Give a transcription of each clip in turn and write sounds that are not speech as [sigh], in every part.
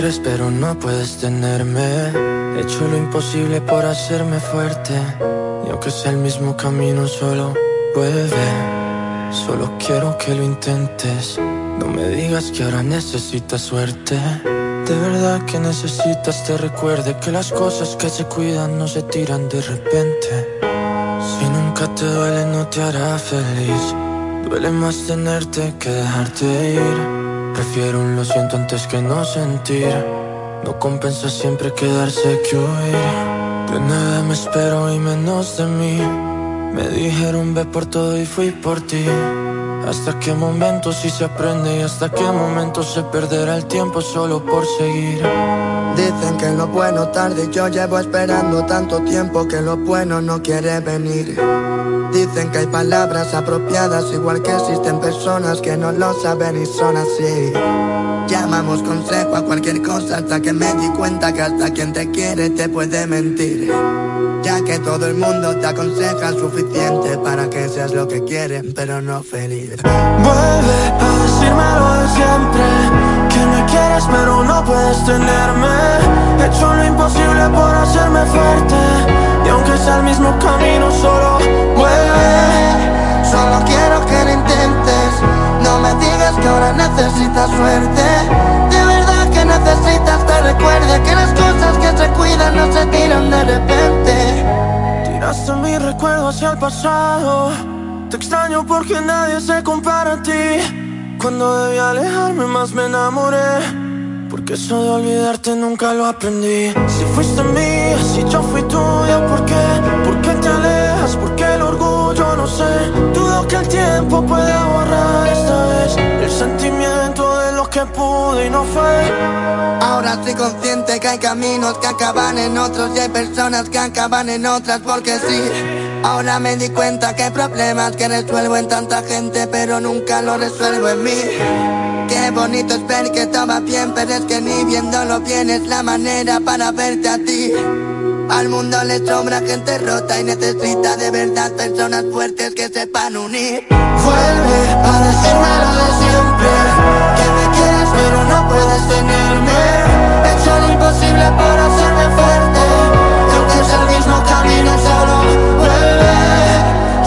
quieres pero no puedes tenerme. He hecho lo imposible por hacerme fuerte. Y aunque sea el mismo camino, solo vuelve. Solo quiero que lo intentes. No me digas que ahora necesitas suerte. De verdad que necesitas te recuerde que las cosas que se cuidan no se tiran de repente. Si nunca te duele no te hará feliz. Duele más tenerte que dejarte ir. Prefiero un lo siento antes que no sentir. No compensa siempre quedarse que huir. De nada me espero y menos de mí. Me dijeron ve por todo y fui por ti. Hasta qué momento si se aprende y hasta qué momento se perderá el tiempo solo por seguir. Dicen que lo bueno tarde, yo llevo esperando tanto tiempo que lo bueno no quiere venir. Dicen que hay palabras apropiadas, igual que existen personas que no lo saben y son así. Llamamos consejo a cualquier cosa hasta que me di cuenta que hasta quien te quiere te puede mentir. Ya que todo el mundo te aconseja suficiente para que seas lo que quieren, pero no feliz. Vuelve a decirme lo de siempre, que me quieres pero no puedes tenerme. He hecho lo imposible por hacerme fuerte, aunque sea el mismo camino, solo vuelve. Solo quiero que lo intentes, no me digas que ahora necesitas suerte. De verdad que necesitas te recuerde que las cosas que se cuidan no se tiran de repente. Tiraste mi recuerdo hacia el pasado. Te extraño porque nadie se compara a ti. Cuando debí alejarme más me enamoré. Porque eso de olvidarte nunca lo aprendí. Si fuiste mía, si yo fui tuya, ¿por qué? ¿Por qué te alejas? ¿Por qué el orgullo? No sé. Dudo que el tiempo pueda borrar esta vez el sentimiento de lo que pude y no fue. Ahora estoy consciente que hay caminos que acaban en otros y hay personas que acaban en otras porque sí. Ahora me di cuenta que hay problemas que resuelvo en tanta gente pero nunca lo resuelvo en mí. Qué bonito es ver que estaba bien, pero es que ni viéndolo bien es la manera para verte a ti. Al mundo le sobra gente rota y necesita de verdad personas fuertes que sepan unir. Vuelve a decirme lo de siempre. Que me quieres pero no puedes tenerme. He hecho lo imposible por hacerme fuerte. Y aunque es el mismo camino solo vuelve.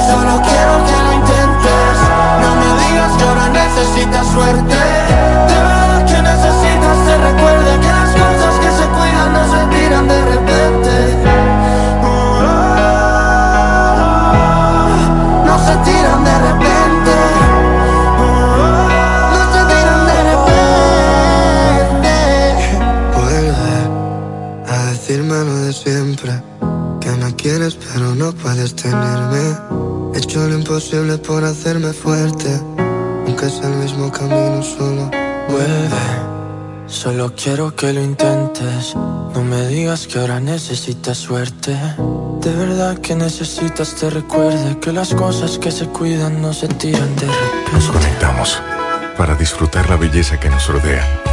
Solo quiero que lo intentes. No me digas que ahora necesitas suerte quieres pero no puedes tenerme. He hecho lo imposible por hacerme fuerte. Aunque sea el mismo camino solo. Vuelve, solo quiero que lo intentes. No me digas que ahora necesitas suerte. De verdad que necesitas te recuerde que las cosas que se cuidan no se tiran de Nos repente. conectamos para disfrutar la belleza que nos rodea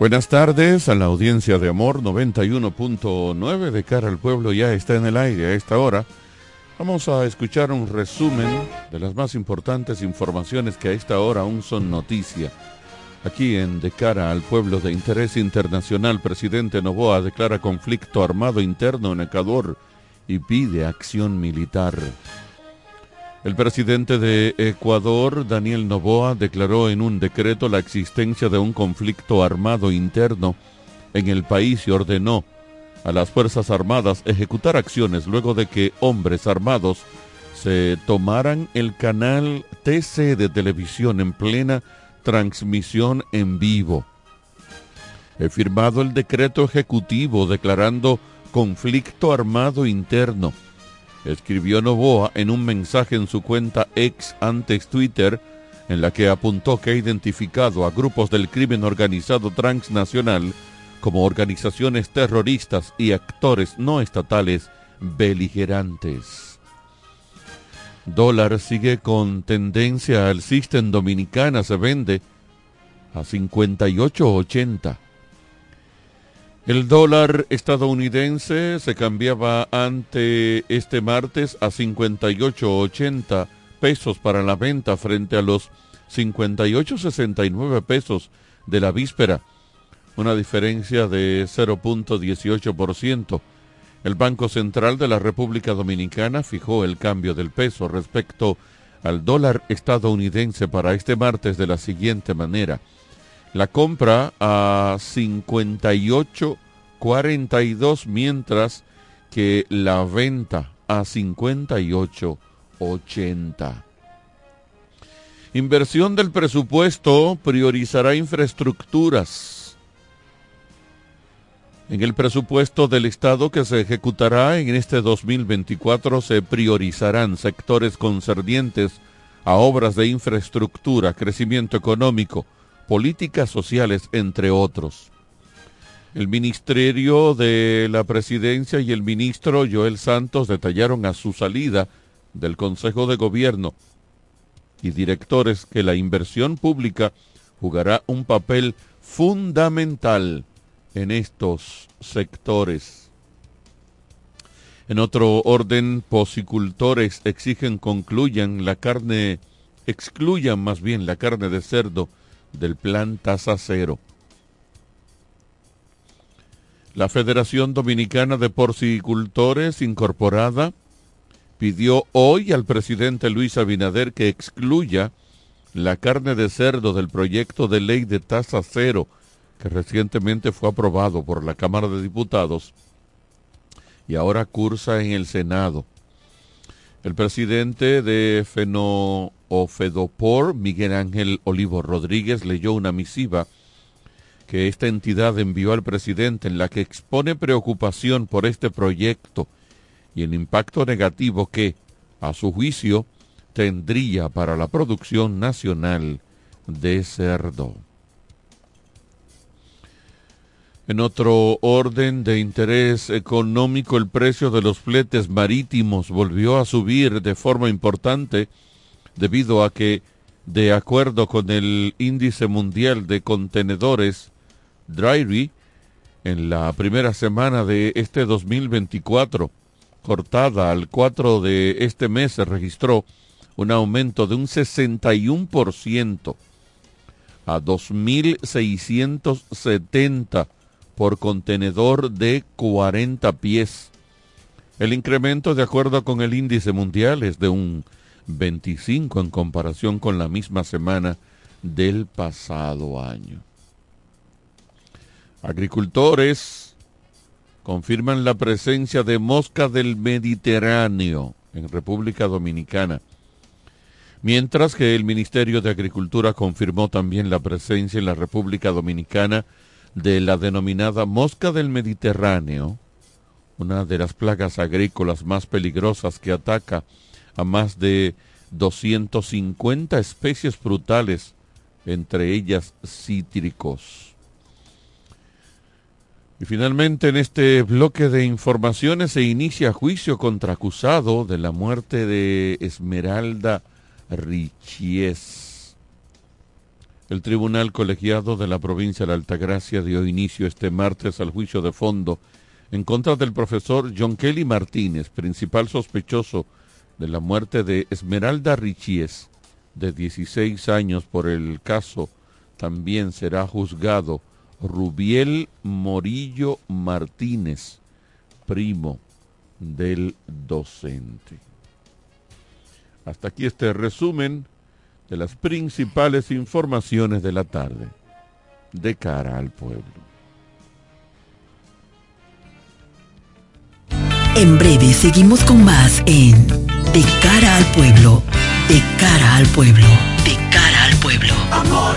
Buenas tardes a la audiencia de Amor 91.9 de cara al pueblo ya está en el aire a esta hora. Vamos a escuchar un resumen de las más importantes informaciones que a esta hora aún son noticia. Aquí en De cara al pueblo de interés internacional, presidente Novoa declara conflicto armado interno en Ecuador y pide acción militar. El presidente de Ecuador, Daniel Novoa, declaró en un decreto la existencia de un conflicto armado interno en el país y ordenó a las Fuerzas Armadas ejecutar acciones luego de que hombres armados se tomaran el canal TC de televisión en plena transmisión en vivo. He firmado el decreto ejecutivo declarando conflicto armado interno escribió Novoa en un mensaje en su cuenta ex antes Twitter, en la que apuntó que ha identificado a grupos del crimen organizado transnacional como organizaciones terroristas y actores no estatales beligerantes. Dólar sigue con tendencia alcista en Dominicana, se vende a 58.80 el dólar estadounidense se cambiaba ante este martes a 58.80 pesos para la venta frente a los 58.69 pesos de la víspera, una diferencia de 0.18%. El Banco Central de la República Dominicana fijó el cambio del peso respecto al dólar estadounidense para este martes de la siguiente manera la compra a 58.42 mientras que la venta a 58.80. Inversión del presupuesto priorizará infraestructuras. En el presupuesto del Estado que se ejecutará en este 2024 se priorizarán sectores concernientes a obras de infraestructura, crecimiento económico, políticas sociales, entre otros. El Ministerio de la Presidencia y el ministro Joel Santos detallaron a su salida del Consejo de Gobierno y directores que la inversión pública jugará un papel fundamental en estos sectores. En otro orden, posicultores exigen concluyan la carne, excluyan más bien la carne de cerdo del plan tasa cero. La Federación Dominicana de Porcicultores Incorporada pidió hoy al presidente Luis Abinader que excluya la carne de cerdo del proyecto de ley de tasa cero que recientemente fue aprobado por la Cámara de Diputados y ahora cursa en el Senado. El presidente de Feno Miguel Ángel Olivo Rodríguez, leyó una misiva que esta entidad envió al presidente en la que expone preocupación por este proyecto y el impacto negativo que, a su juicio, tendría para la producción nacional de cerdo. En otro orden de interés económico, el precio de los fletes marítimos volvió a subir de forma importante debido a que, de acuerdo con el índice mundial de contenedores Dryry, en la primera semana de este 2024, cortada al 4 de este mes, registró un aumento de un 61% a 2.670 por contenedor de 40 pies. El incremento, de acuerdo con el índice mundial, es de un 25 en comparación con la misma semana del pasado año. Agricultores confirman la presencia de mosca del Mediterráneo en República Dominicana, mientras que el Ministerio de Agricultura confirmó también la presencia en la República Dominicana de la denominada mosca del Mediterráneo, una de las plagas agrícolas más peligrosas que ataca a más de 250 especies frutales, entre ellas cítricos. Y finalmente en este bloque de informaciones se inicia juicio contra acusado de la muerte de Esmeralda Richies. El Tribunal Colegiado de la provincia de Altagracia dio inicio este martes al juicio de fondo en contra del profesor John Kelly Martínez, principal sospechoso de la muerte de Esmeralda Richies, de 16 años por el caso. También será juzgado Rubiel Morillo Martínez, primo del docente. Hasta aquí este resumen de las principales informaciones de la tarde de cara al pueblo. En breve seguimos con más en De cara al pueblo, de cara al pueblo, de cara al pueblo. Amor,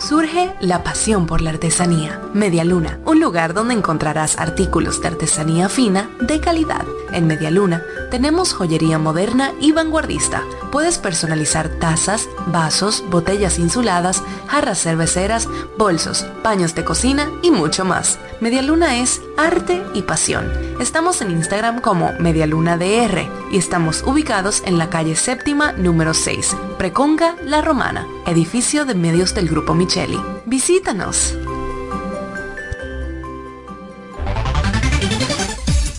surge la pasión por la artesanía. Media Luna, un lugar donde encontrarás artículos de artesanía fina de calidad. En Media Luna tenemos joyería moderna y vanguardista. Puedes personalizar tazas, vasos, botellas insuladas, jarras cerveceras, bolsos, paños de cocina y mucho más. Media Luna es arte y pasión. Estamos en Instagram como Medialuna DR y estamos ubicados en la calle séptima número 6, Preconga La Romana, edificio de medios del Grupo Micheli. Visítanos.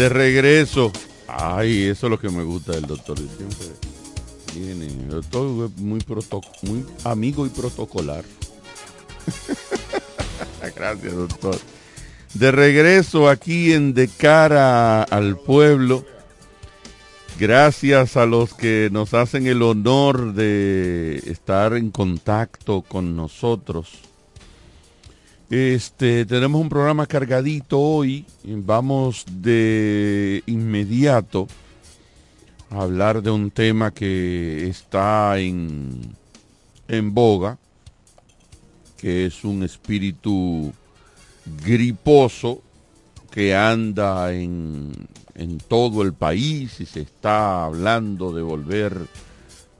De regreso. Ay, eso es lo que me gusta del doctor. Siempre viene. El doctor es muy, muy amigo y protocolar. [laughs] Gracias, doctor. De regreso aquí en De Cara al Pueblo. Gracias a los que nos hacen el honor de estar en contacto con nosotros. Este, tenemos un programa cargadito hoy. Vamos de inmediato a hablar de un tema que está en, en boga, que es un espíritu griposo que anda en, en todo el país y se está hablando de volver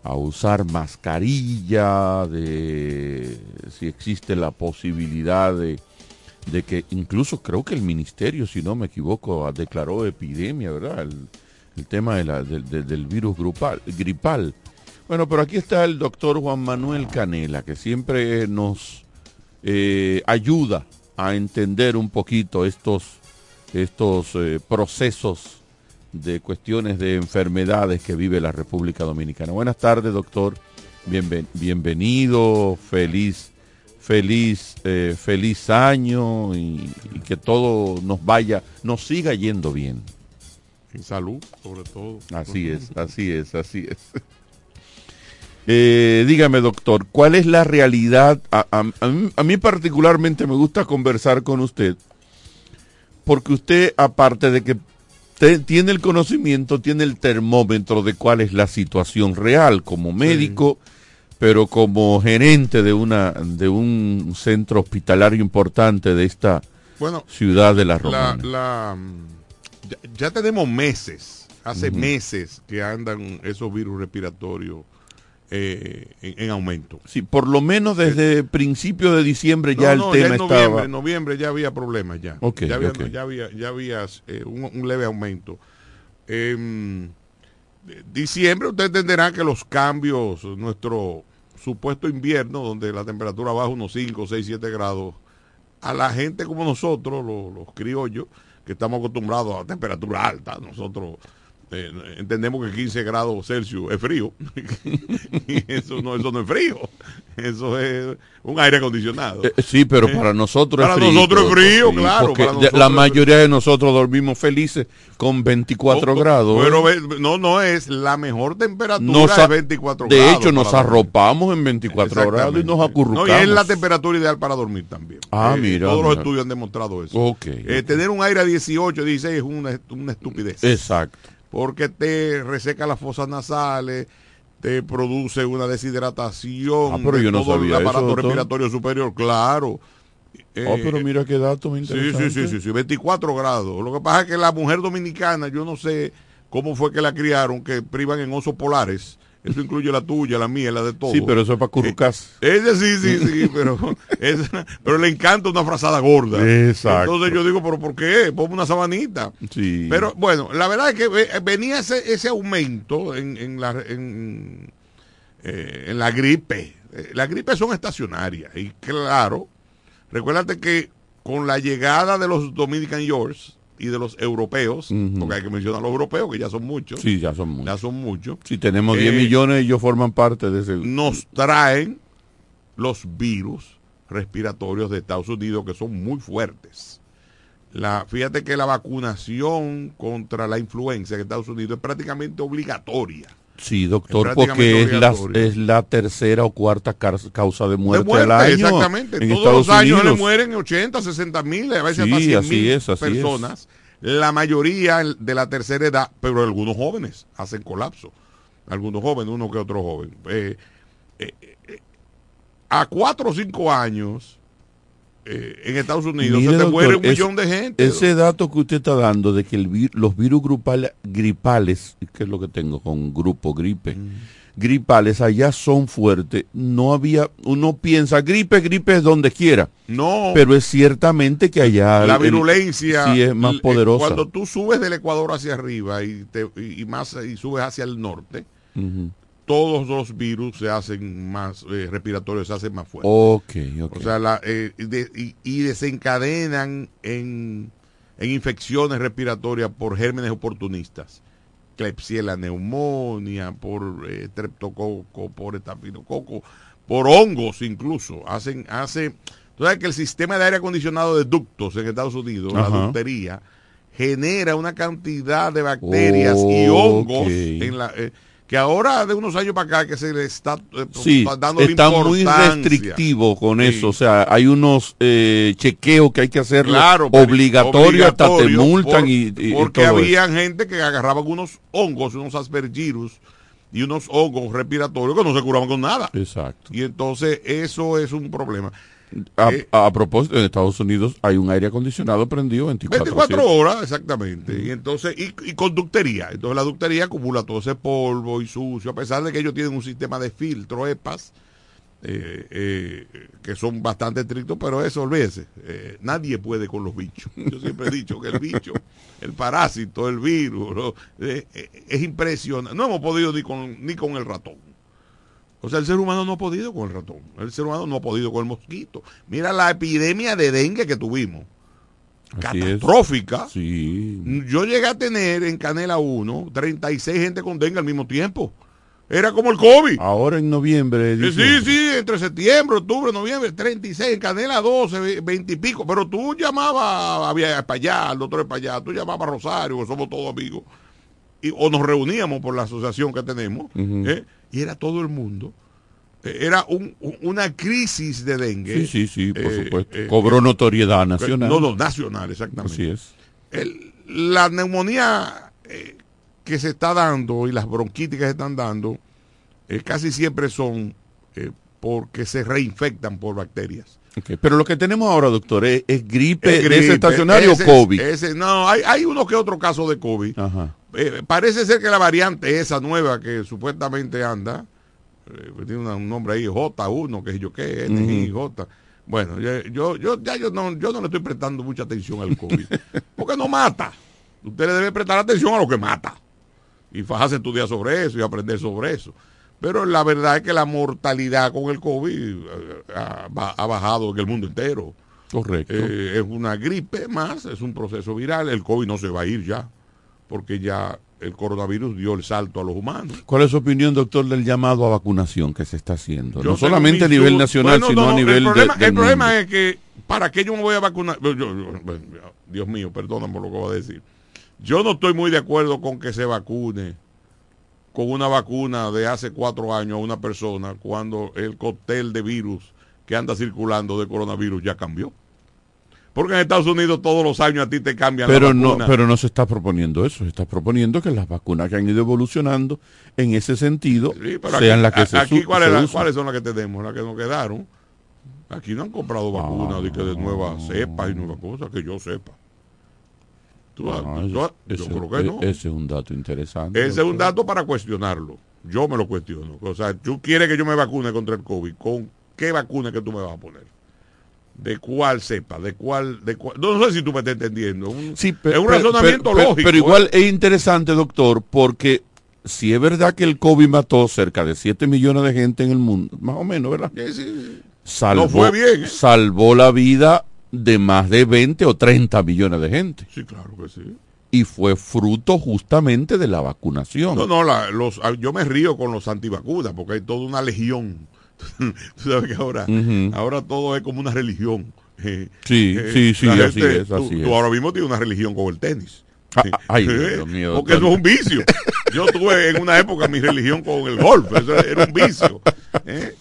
a usar mascarilla, de si existe la posibilidad de, de que incluso creo que el ministerio, si no me equivoco, declaró epidemia, ¿verdad? El, tema de la- del virus grupal, gripal. Bueno, pero aquí está el doctor Juan Manuel Canela, que siempre nos eh, ayuda a entender un poquito estos, estos eh, procesos de cuestiones de enfermedades que vive la República Dominicana. Buenas tardes, doctor. Bienven- bienvenido, feliz, feliz, eh, feliz año y, y que todo nos vaya, nos siga yendo bien. En salud, sobre todo. Así es, así es, así es. [laughs] Eh, dígame, doctor, ¿cuál es la realidad? A, a- a mí, a mí particularmente me gusta conversar con usted, porque usted, aparte de que tiene el conocimiento, tiene el termómetro de cuál es la situación real como médico, pero como gerente de una de un centro hospitalario importante de esta Bueno, ciudad de la Romana. la, ya, ya tenemos meses, hace meses que andan esos virus respiratorios eh, en, en aumento. Sí, por lo menos desde principio de diciembre No, ya el no, tema en noviembre, estaba. en noviembre ya había problemas ya. Ya había, ya había, ya había, eh, un, un leve aumento. En diciembre usted entenderá que los cambios, nuestro supuesto invierno, donde la temperatura baja unos 5, 6, 7 grados, a la gente como nosotros, los, los criollos, que estamos acostumbrados a temperatura alta, nosotros eh, entendemos que 15 grados Celsius es frío. [laughs] y eso no, eso no es frío. Eso es un aire acondicionado. Eh, sí, pero Eh, para nosotros para es frío. nosotros es frío, claro, porque para de- nosotros la es mayoría de nosotros dormimos felices con 24 grados. Pero no, no es la mejor temperatura Nos de a- 24 de grados. hecho, nos arropamos en 24 grados y nos No, acurrucamos. y es la temperatura ideal para dormir también. Ah, Eh, mira, Todos los estudios han demostrado eso. Eh. Tener un aire a 18, 16 es una, una estupidez. Exacto. Porque te reseca las fosas nasales, te produce una deshidratación. Ah, pero de yo no todo sabía el aparato eso, respiratorio superior, claro. Oh, pero mira qué dato me Sí, sí, sí, sí, sí, 24 grados. Lo que pasa es que la mujer dominicana, yo no sé cómo fue que la criaron, que privan en osos polares. Eso incluye la tuya, la mía, la de todos. Sí, pero eso es para currucarse. Ese sí, sí, sí, [laughs] pero, es- pero le encanta una frazada gorda. Exacto. Entonces yo digo, pero ¿por qué? Ponme una sabanita. Sí. Pero bueno, la verdad es que eh, venía ese, ese aumento en, en la, en, eh, en la gripe. Eh, Las gripes son estacionarias y claro, recuérdate que con la llegada de los Dominican Yorks y de los europeos, porque hay que mencionar a los europeos que ya son muchos, Sí, ya son muchos. ya son muchos, Si tenemos 10 Eh, millones, ellos forman parte de ese. nos traen los virus respiratorios de Estados Unidos que son muy fuertes. La, fíjate que la vacunación contra la influenza en Estados Unidos es prácticamente obligatoria. Sí, doctor, porque es la, es la tercera o cuarta causa de muerte, de muerte, al año exactamente. en Todos Estados los años Unidos. le mueren 80, 60 mil, a veces Sí, hasta 100 así mil es, así personas la mayoría de la tercera edad, pero algunos jóvenes hacen colapso. Algunos jóvenes, uno que otro joven. Eh, eh, eh, a cuatro o cinco años, en Estados Unidos se te muere un millón de gente. Ese dato que usted está dando de que el los virus grupales, gripales, que es lo que tengo con grupo gripe, mm gripales allá son fuertes. No había, uno piensa, gripe, gripe es donde quiera. No. Pero es ciertamente que allá la virulencia sí es más poderosa. Cuando tú subes del Ecuador hacia arriba y, te, y más y subes hacia el norte, todos los virus se hacen más eh, respiratorios, se hacen más fuertes. Okay, okay. O sea, la, eh, y, desencadenan en, en infecciones respiratorias por gérmenes oportunistas la neumonía, por eh, treptococo, por estafilococo, por hongos incluso. Hacen, hace, tú sabes que el sistema de aire acondicionado de ductos en Estados Unidos, la ductería, genera una cantidad de bacterias y hongos en la... Eh, que ahora de unos años para acá que se le está eh, dando está muy restrictivo con eso. O sea hay unos eh, chequeos que hay que hacer obligatorio, hasta te multan y, porque había gente que agarraba unos hongos unos aspergirus y unos hongos respiratorios que no se curaban con nada. Exacto. Y entonces eso es un problema eh, a, propósito, en Estados Unidos hay un aire acondicionado prendido 24, 24 horas, exactamente. Y entonces, y, conductería. Entonces la ductería acumula todo ese polvo y sucio, a pesar de que ellos tienen un sistema de filtro, EPAS, eh, eh, que son bastante estrictos, pero eso, olvídese, nadie puede con los bichos. Yo siempre he dicho que el bicho, el parásito, el virus, es impresionante. No hemos podido ni con, ni con el ratón. O sea, el ser humano no ha podido con el ratón. El ser humano no ha podido con el mosquito. Mira la epidemia de dengue que tuvimos. catastrófica. Sí. Yo llegué a tener en Canela 1 36 gente con dengue al mismo tiempo. Era como el COVID. Ahora en noviembre. Sí, sí, entre septiembre, octubre, noviembre, 36, en Canela 12, 20 y pico. Pero tú llamabas había para allá, al doctor para allá, tú llamabas a Rosario, que somos todos amigos. Y, o nos reuníamos por la asociación que tenemos. ¿eh? y era todo el mundo. Eh, era un, una crisis de dengue. Sí, sí, sí, por eh, supuesto. Cobró notoriedad nacional. No, no, nacional, exactamente. Así es. la neumonía que se está dando y las bronquitis que se están dando casi siempre son porque se reinfectan por bacterias. Pero lo que tenemos ahora, doctor, es, gripe, ¿es estacionario o COVID. no, hay, hay uno que otro caso de COVID. Ajá. Eh, parece ser que la variante esa nueva que supuestamente anda, eh, tiene un nombre ahí, J1, que yo qué, J. Bueno, yo, yo, ya yo no, yo no le estoy prestando mucha atención al COVID, [laughs] porque no mata. Usted le debe prestar atención a lo que mata. Y fajarse estudiar sobre eso y aprender sobre eso. Pero la verdad es que la mortalidad con el COVID eh, ha, bajado en el mundo entero. Correcto. es una gripe más, es un proceso viral. El COVID no se va a ir ya porque ya el coronavirus dio el salto a los humanos. ¿Cuál es su opinión, doctor, del llamado a vacunación que se está haciendo? no solamente a nivel nacional, sino a nivel el problema, de, El problema es que, ¿para qué yo me voy a vacunar? Dios mío, perdóname por lo que voy a decir. Yo no estoy muy de acuerdo con que se vacune con una vacuna de hace cuatro años a una persona cuando el cóctel de virus que anda circulando de coronavirus ya cambió. Porque en Estados Unidos todos los años a ti te cambian pero No, pero no se está proponiendo eso, se está proponiendo que las vacunas que han ido evolucionando en ese sentido sean las que se Aquí, ¿cuáles, ¿cuáles son las que tenemos? Las que nos quedaron. Aquí no han comprado vacunas de, que de nuevas cepas y nuevas cosas, que yo sepa. Ah, yo creo que no. Ese es un dato interesante. Ese es un dato para cuestionarlo. Yo me lo cuestiono. O sea, tú quieres que yo me vacune contra el COVID. ¿Con qué vacuna que tú me vas a poner? De cuál sepa, de cuál, de cuál, no sé si tú me estás entendiendo. sí, pero, es un razonamiento lógico. Pero igual ¿eh? es interesante, doctor, porque si es verdad que el COVID mató cerca de 7 millones de gente en el mundo, más o menos, ¿verdad? Salvó, fue bien. ¿eh? Salvó la vida de más de 20 o 30 millones de gente. Sí, claro que sí. Y fue fruto justamente de la vacunación. No, no, los, yo me río con los antivacunas porque hay toda una legión [laughs] tú sabes que ahora, ahora todo es como una religión. Eh, sí, eh, sí, sí, así es. Así tú, ahora mismo tienes una religión con el tenis. Ah, ay, Dios mío, Porque eso es un vicio. Yo tuve en una época mi religión con el golf, eso era un vicio. ¿eh?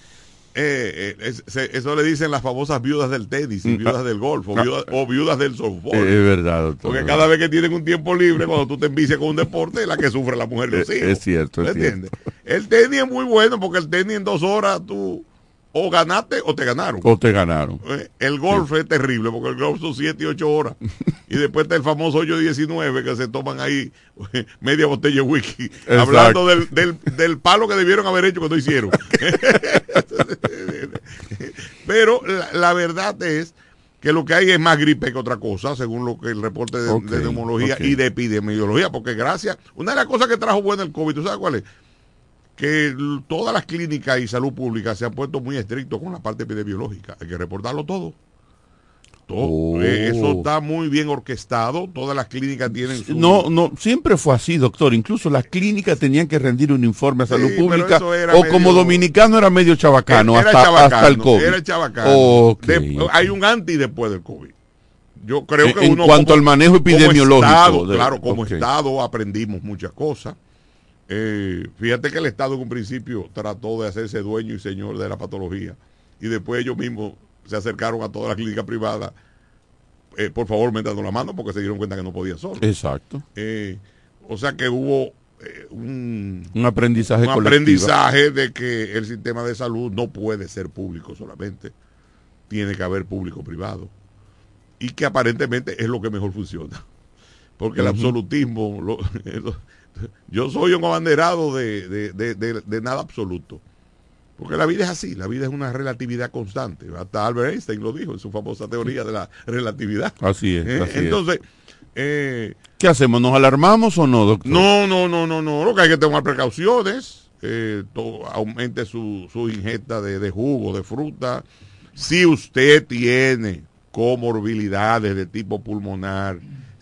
Eh, eh, se- eso le dicen las famosas viudas del tenis, y Mm, viudas ah, del golf, o ah, viudas, o viudas del softball. Es verdad, doctor. Porque cada vez que tienen un tiempo libre, cuando tú te envicias con un deporte, es la que sufre la mujer los Eh, hijos. es cierto, es ¿Me entiendes? El tenis es muy bueno porque el tenis en dos horas tú o ganaste o te ganaron. O te ganaron. Eh, El golf es terrible porque el golf son 7 y 8 horas. [laughs] y después está el famoso hoyo 19 que se toman ahí eh, media botella de whisky. Exacto. Hablando del, del, del palo que debieron haber hecho que no hicieron. [laughs] Pero la, la verdad es que lo que hay es más gripe que otra cosa, según lo que el reporte de, Ok, de neumología y de epidemiología, porque gracias, una de las cosas que trajo bueno el COVID, ¿tú sabes cuál es? Que todas las clínicas y salud pública se han puesto muy estrictos con la parte epidemiológica, hay que reportarlo todo. Todo. Oh. Eh, eso está muy bien orquestado, todas las clínicas tienen su... No, no, siempre fue así, doctor. Incluso las clínicas tenían que rendir un informe a salud pública. O medio- como dominicano era medio chabacano, Era hasta, chabacano, hasta el COVID. Era chabacano. Ok, De-. Hay un anti después del COVID. Yo creo que en uno cuanto como- al manejo como epidemiológico Estado, de- claro, como. Estado aprendimos muchas cosas. Eh, fíjate que el Estado en un principio trató de hacerse dueño y señor de la patología y después ellos mismos se acercaron a todas las clínicas privadas, eh, por favor, metiendo la mano porque se dieron cuenta que no podían solo. Exacto. Eh, o sea que hubo eh, un, Un aprendizaje un colectivo. aprendizaje de que el sistema de salud no puede ser público solamente, tiene que haber público privado y que aparentemente es lo que mejor funciona, porque el absolutismo, lo- [laughs] [laughs] yo soy un abanderado de, de- de- nada absoluto, porque la vida es así, la vida es una relatividad constante, hasta Albert Einstein lo dijo en su famosa teoría de la relatividad. Así es, Eh, así es. Entonces, eh, ¿Qué hacemos? ¿Nos alarmamos o no, doctor? no, no, no, no, no. Lo que hay que tomar precauciones. Eh, to- aumente su, su ingesta de, de jugo, de fruta. Si usted tiene comorbilidades de tipo pulmonar,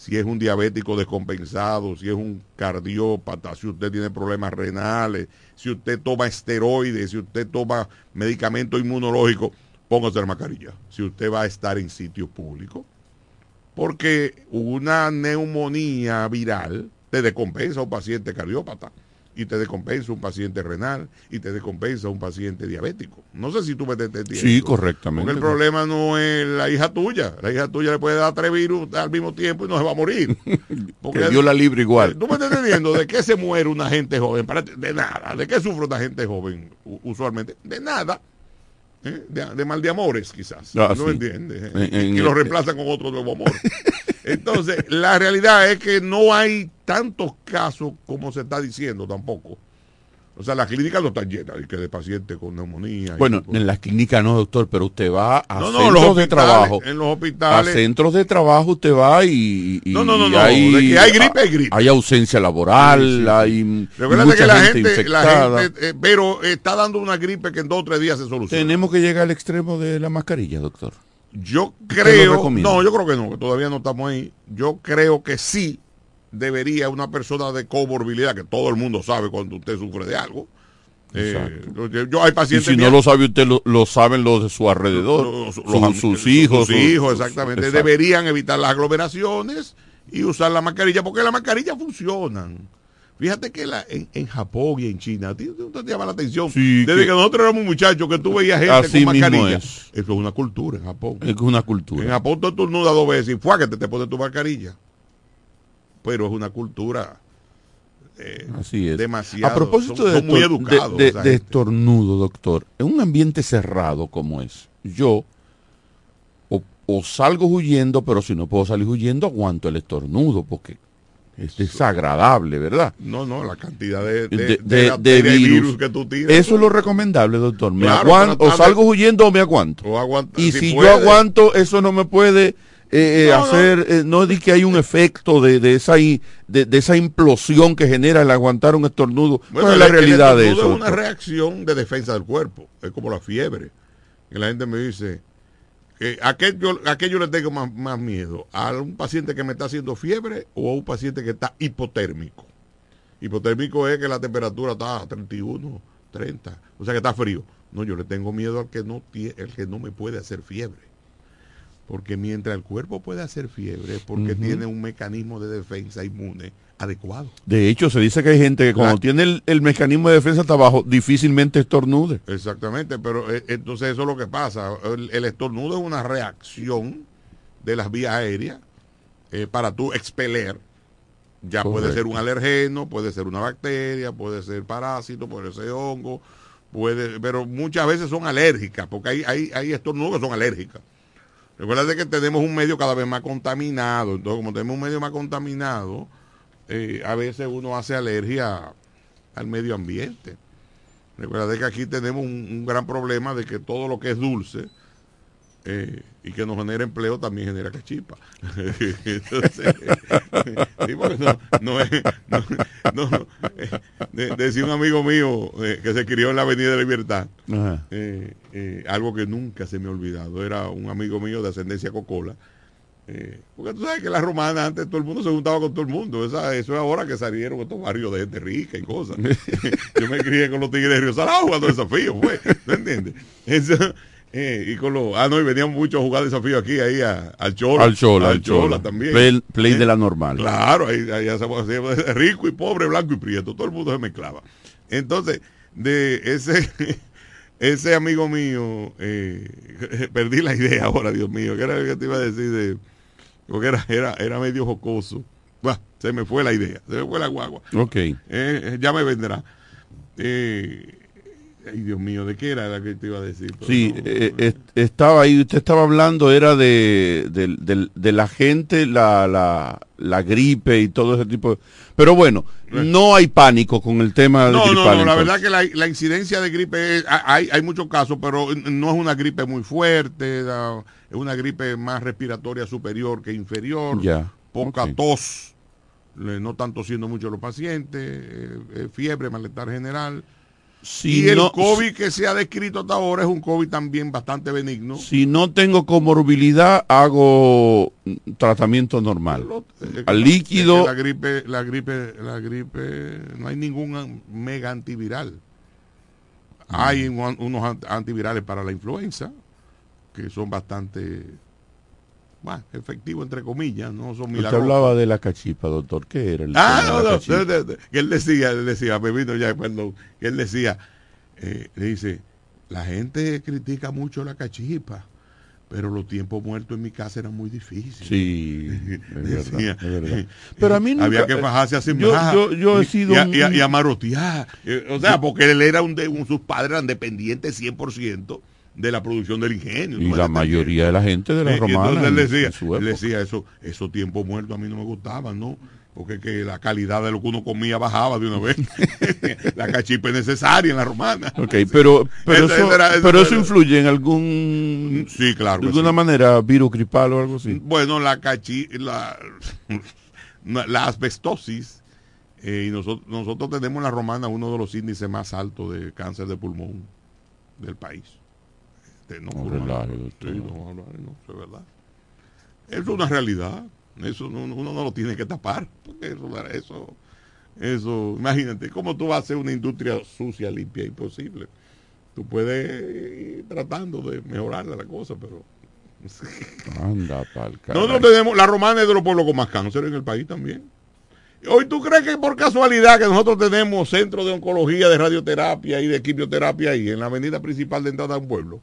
si es un diabético descompensado, si es un cardiópata, si usted tiene problemas renales, si usted toma esteroides, si usted toma medicamento inmunológico, póngase la mascarilla. Si usted va a estar en sitio público, porque una neumonía viral te descompensa a un paciente cardiópata y te descompensa un paciente renal y te descompensa un paciente diabético. No sé si tú me entendiendo. Sí, correctamente. Porque el problema no es la hija tuya. La hija tuya le puede dar tres virus al mismo tiempo y no se va a morir. [laughs] Porque- Que Dios la libre igual. ¿Tú me estás entendiendo? ¿De qué se [laughs] muere una gente joven? De nada. ¿De qué sufre una gente joven usualmente? De nada. ¿Eh? De, de mal de amores, quizás. Ah, no sí. entiendes. En- en- y lo reemplazan con otro nuevo amor. [laughs] Entonces, la realidad es que no hay tantos casos como se está diciendo tampoco. O sea, las clínicas no están llenas que de pacientes con neumonía. Bueno, en las clínicas no, doctor, pero usted va a No, no, centros los de trabajo. en los A hospitales. centros de trabajo usted va y, y- No, no, no, no, hay, de que hay gripe, hay gripe. Hay ausencia laboral, Sí, sí, sí. hay Recuerda mucha que la gente, gente, la infectada. gente, eh, pero está dando una gripe que en dos o tres días se soluciona. Tenemos que llegar al extremo de la mascarilla, doctor. Yo ¿Usted lo creo, no, yo creo que no, que todavía no estamos ahí. Yo creo que sí debería una persona de comorbilidad, que todo el mundo sabe cuando usted sufre de algo. Eh, yo, hay Y pacientes si no lo sabe usted, lo, lo saben los de su alrededor, los- sus hijos. sus hijos, exactamente. exacto. Deberían evitar las aglomeraciones y usar la mascarilla, porque las mascarillas funcionan. Fíjate que la, en, en Japón y en China, a ti no te llama la atención. Sí, Desde que- que, nosotros éramos muchachos, que tú veías gente Así con mascarilla. es. Eso es una cultura en Japón. Es una cultura. En Japón tú estornudas dos veces y fue que te, te pones tu mascarilla. Pero es una cultura eh, Así es. demasiado. A propósito son- de, son muy estor- educados. de- de- esa de gente. estornudo, doctor, en un ambiente cerrado como es, yo o, o salgo huyendo, pero si no puedo salir huyendo, aguanto el estornudo, porque es desagradable, ¿verdad? No, no, la cantidad de, virus. que tú tiras. Eso es lo recomendable, doctor. Me Claro, aguanto, o salgo huyendo o me aguanto. O aguanta- Y si si, yo aguanto, eso no me puede eh, eh, No, hacer, eh, no di que hay un efecto de, de esa de, de esa implosión que genera el aguantar un estornudo. Bueno, ¿Cuál es la el realidad de eso? Es una doctor? reacción de defensa del cuerpo. Es como la fiebre. Que la gente me dice, eh, ¿a, qué yo, ¿a qué yo le tengo más, más miedo? ¿A un paciente que me está haciendo fiebre o a un paciente que está hipotérmico? Hipotérmico es que la temperatura está a 31, 30, o sea que está frío. No, yo le tengo miedo al que no, el que no me puede hacer fiebre. Porque mientras el cuerpo puede hacer fiebre, es porque tiene un mecanismo de defensa inmune adecuado. De hecho, se dice que hay gente que cuando tiene el, el mecanismo de defensa hasta abajo, difícilmente estornude. Exactamente, pero eh, entonces eso es lo que pasa. El, el estornudo es una reacción de las vías aéreas eh, para tú expeler. Ya puede ser un alergeno, puede ser una bacteria, puede ser parásito, puede ser hongo, puede, pero muchas veces son alérgicas, porque hay, hay, hay estornudos que son alérgicas. Recuerda que tenemos un medio cada vez más contaminado, entonces como tenemos un medio más contaminado, eh, a veces uno hace alergia al medio ambiente. Recuerda que aquí tenemos un, un gran problema de que todo lo que es dulce eh, y que nos genera empleo también genera cachipa. [laughs] Entonces, [laughs] sí, porque no, no es, no, no, no, de- decía un amigo mío eh, que se crió en la Avenida de la Libertad, eh, eh, algo que nunca se me ha olvidado, era un amigo mío de ascendencia cocola. porque tú sabes que la romana antes todo el mundo se juntaba con todo el mundo. Esa, eso es ahora que salieron estos barrios de gente rica y cosas. [laughs] Yo me crié con los tigres de Río Salado jugando desafío, fue. ¿No entiendes? Eso, eh, y con los. Ah, no, y venían muchos a jugar desafío aquí, ahí a- al Chola. Al Chola, al Chola Chola. también. Play, play Eh, de la normal. Claro, ahí, ahí hacemos- [laughs] hacemos rico y pobre, blanco y prieto, todo el mundo se mezclaba. Entonces, de ese [laughs] ese amigo mío, eh, [laughs] perdí la idea ahora, Dios mío, que era lo que te iba a decir de, porque era, era, era medio jocoso. Bah, se me fue la idea, se me fue la guagua. Ok. Ya me vendrá. Eh, ay, Dios mío, ¿de qué era la que te iba a decir? Pero Sí, no, eh, eh, estaba ahí, usted estaba hablando, era de, de la gente, la, la, la gripe y todo ese tipo de... Pero bueno, no hay pánico con el tema de No, no, la entonces. verdad que la, la incidencia de gripe, es- hay, hay muchos casos, pero no es una gripe muy fuerte, es una gripe más respiratoria superior que inferior, Ya, poca tos, no están tosiendo mucho los pacientes, eh, eh, fiebre, malestar general. Si y el no- COVID que se ha descrito hasta ahora es un COVID también bastante benigno. Si no tengo comorbilidad, hago mm, tratamiento normal. Al la- líquido, la gripe, la gripe, la gripe, no hay ningún mega antiviral. Hay un- unos an- antivirales para la influenza que son bastante bueno, efectivos entre comillas, no son usted milagrosos. hablaba de la cachipa, doctor. ¿Qué era el Ah, no, no, que él decía, él decía, Pepito ya, perdón, que él decía, eh, le dice, la gente critica mucho la cachipa, pero los tiempos muertos en mi casa eran muy difíciles. Sí, [laughs] es verdad, es verdad. Pero a mí nunca- había que fajarse a yo- sembrar yo- yo he sido y, un- y a- y a marotear. Eh, o sea, porque él era un, de, un- sus padres eran dependientes 100% de la producción del ingenio. Y ¿tú la mayoría de la gente de la romana. entonces él decía, él decía eso, esos tiempos muertos a mí no me gustaban, ¿no? Porque que la calidad de lo que uno comía bajaba de una vez. [laughs] la cachipa es necesaria en la romana. Ok, pero, pero, eso, era- pero eso influye en algún... Sí, claro. De alguna sí. manera, virus gripal o algo así. Bueno, la cachi, la, [laughs] la asbestosis, eh, y nosotros, nosotros tenemos en la romana uno de los índices más altos de cáncer de pulmón del país. Este, no, relaje, sí, no, no, es verdad. Eso es una realidad. Eso no- uno no lo tiene que tapar. Porque eso, eso, eso, imagínate, ¿cómo tú vas a hacer una industria sucia, limpia? Imposible. Tú puedes ir tratando de mejorarla la cosa, pero [laughs] Anda pa'l nosotros tenemos, la romana es de los pueblos con más cáncer en el país también. Hoy tú crees que por casualidad que nosotros tenemos centro de oncología, de radioterapia y de quimioterapia ahí en la avenida principal de entrada a un pueblo.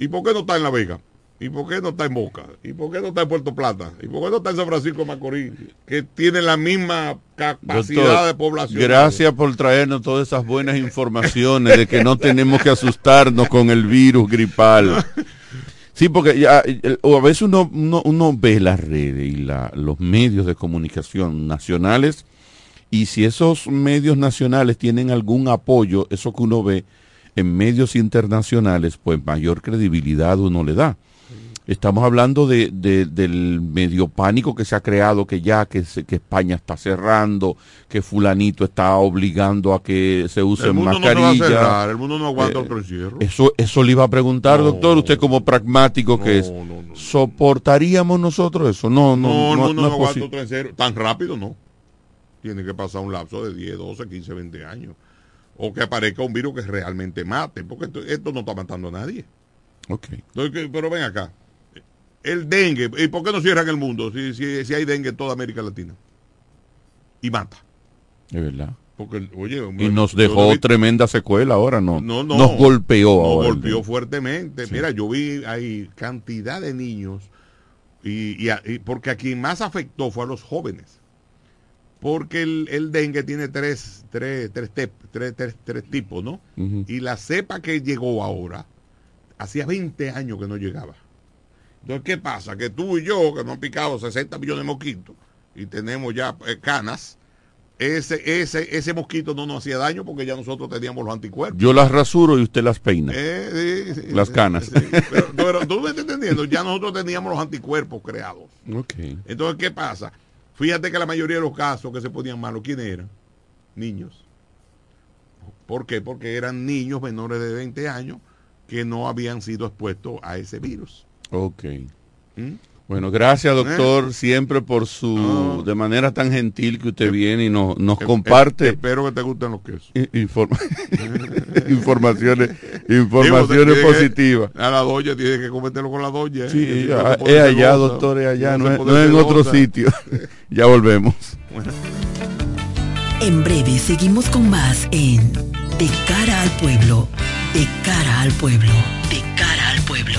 ¿Y por qué no está en La Vega? ¿Y por qué no está en Boca? ¿Y por qué no está en Puerto Plata? ¿Y por qué no está en San Francisco de Macorís? Que tiene la misma capacidad Doctor, de población. Gracias por traernos todas esas buenas informaciones de que no tenemos que asustarnos con el virus gripal. Sí, porque ya, o a veces uno, uno, uno ve las redes y la, los medios de comunicación nacionales y si esos medios nacionales tienen algún apoyo, eso que uno ve en medios internacionales, pues mayor credibilidad uno le da. Estamos hablando de, de- del medio pánico que se ha creado, que ya que, se- que España está cerrando, que fulanito está obligando a que se use el mundo mascarilla. no cerrar, el mundo no aguanta Eh, otro encierro. Eso, eso le iba a preguntar, doctor, usted como pragmático que es. ¿Soportaríamos nosotros eso? No, no, No, el no, mundo no no, aguanta otro encierro. Tan rápido no. Tiene que pasar un lapso de 10, 12, 15, 20 años. O que aparezca un virus que realmente mate, porque esto, esto no está matando a nadie. Ok. Entonces, pero ven acá. el dengue, ¿y por qué no cierran el mundo si, si, si hay dengue en toda América Latina? Y mata. Es verdad. Porque, oye, Y nos dejó tremenda secuela ahora, ¿no? No, no. Nos golpeó Nos ahora. golpeó fuertemente. Mira, yo vi ahí cantidad de niños y, y porque a quien más afectó fue a los jóvenes. Porque el, el dengue tiene tres, tres, tres, tep- tres, tres- tres tipos, ¿no? Y la cepa que llegó ahora, hacía 20 años que no llegaba. Entonces, ¿qué pasa? Que tú y yo, que nos han picado 60 millones de mosquitos y tenemos ya eh, canas, ese, ese, ese mosquito no nos hacía daño porque ya nosotros teníamos los anticuerpos. Yo las rasuro y usted las peina. Eh, sí, sí, las canas. sí. Pero, pero tú me estás entendiendo, ya nosotros teníamos los anticuerpos creados. Ok. Entonces, ¿qué pasa? Fíjate que la mayoría de los casos que se ponían malos, ¿quién eran? Niños. ¿Por qué? Porque eran niños menores de 20 años que no habían sido expuestos a ese virus. Ok. ¿Mm? Bueno, gracias Eh. doctor siempre por su, de manera tan gentil que usted viene y nos, nos Eh, comparte eh, espero que te gusten los quesos. informa- [laughs] informaciones, Digo, informaciones positivas. A la doña tiene que cometerlo con la doña. ¿eh? Sí, ya, no es allá, doctor, es allá, no es, pone no es en otro sitio. [laughs] ya volvemos. En breve seguimos con más en De cara al pueblo, de cara al pueblo, de cara al pueblo.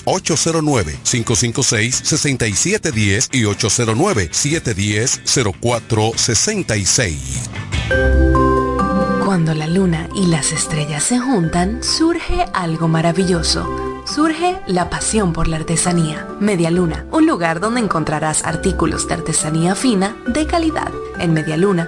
809-556-6710 y 809-710-0466. Cuando la luna y las estrellas se juntan, surge algo maravilloso. Surge la pasión por la artesanía. Media Luna, un lugar donde encontrarás artículos de artesanía fina de calidad. En Media Luna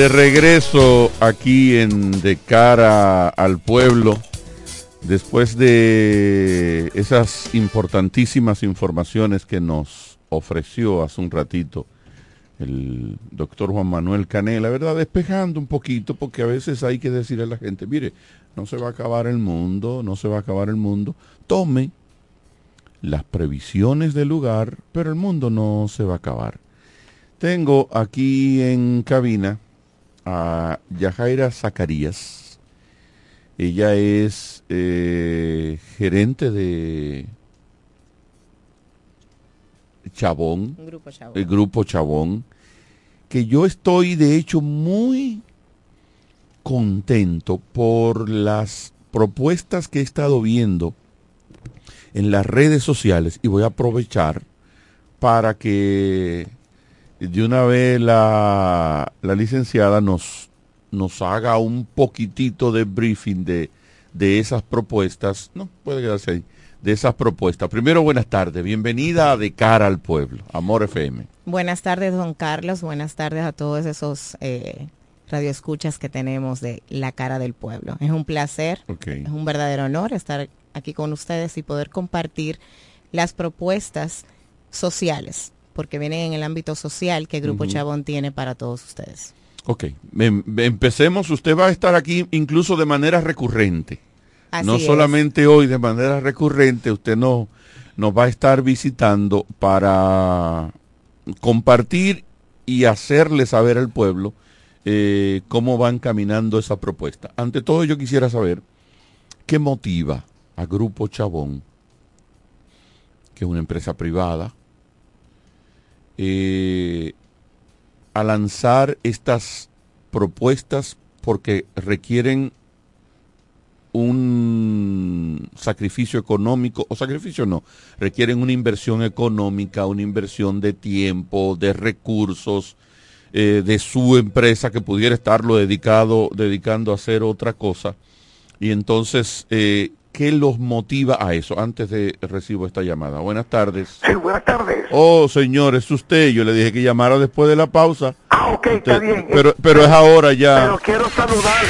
De regreso aquí en De cara al pueblo, después de esas importantísimas informaciones que nos ofreció hace un ratito el doctor Juan Manuel Canela, ¿verdad? Despejando un poquito, porque a veces hay que decirle a la gente, mire, no se va a acabar el mundo, no se va a acabar el mundo, tome las previsiones del lugar, pero el mundo no se va a acabar. Tengo aquí en cabina a Yajaira Zacarías. Ella es eh, gerente de Chabón, Grupo Chabón. el Grupo Chabón, que yo estoy de hecho muy contento por las propuestas que he estado viendo en las redes sociales y voy a aprovechar para que de una vez la, la licenciada nos, nos haga un poquitito de briefing de, de esas propuestas. No, puede quedarse ahí. De esas propuestas. Primero, buenas tardes. Bienvenida a De Cara al Pueblo. Amor FM. Buenas tardes, don Carlos. Buenas tardes a todos esos eh, radioescuchas que tenemos de La Cara del Pueblo. Es un placer, Okay. es un verdadero honor estar aquí con ustedes y poder compartir las propuestas sociales, porque vienen en el ámbito social que Grupo Ujú. Chabón tiene para todos ustedes. Ok, em- empecemos. Usted va a estar aquí incluso de manera recurrente. Así no es. solamente hoy de manera recurrente, usted no, nos va a estar visitando para compartir y hacerle saber al pueblo eh, cómo van caminando esa propuesta. Ante todo yo quisiera saber qué motiva a Grupo Chabón, que es una empresa privada, eh, a lanzar estas propuestas porque requieren un sacrificio económico, o sacrificio no, requieren una inversión económica, una inversión de tiempo, de recursos, eh, de su empresa que pudiera estarlo dedicado, dedicando a hacer otra cosa. Y entonces, eh, ¿qué los motiva a eso? Antes de recibo esta llamada. Buenas tardes. Sí, buenas tardes. Oh, señor, es usted. Yo le dije que llamara después de la pausa. Ah, ok, está bien. Pero, pero es ahora ya. Pero quiero saludar.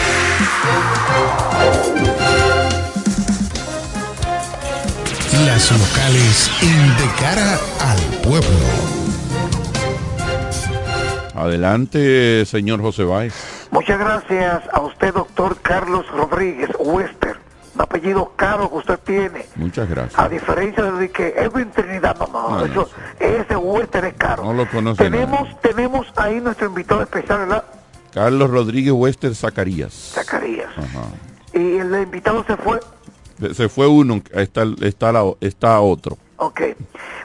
Las locales en De cara al pueblo. Adelante, señor José Báez. Muchas gracias a usted, doctor Carlos Rodríguez Wester. Apellido caro que usted tiene. Muchas gracias. A diferencia de que Edwin Trinidad, no, no, No, ese Wester es caro. No lo conoce tenemos, nadie. tenemos ahí nuestro invitado especial, ¿verdad? Carlos Rodríguez Wester Zacarías. Zacarías. Ajá. Y el invitado se fue. Se fue uno, está, está, la- está otro. Ok.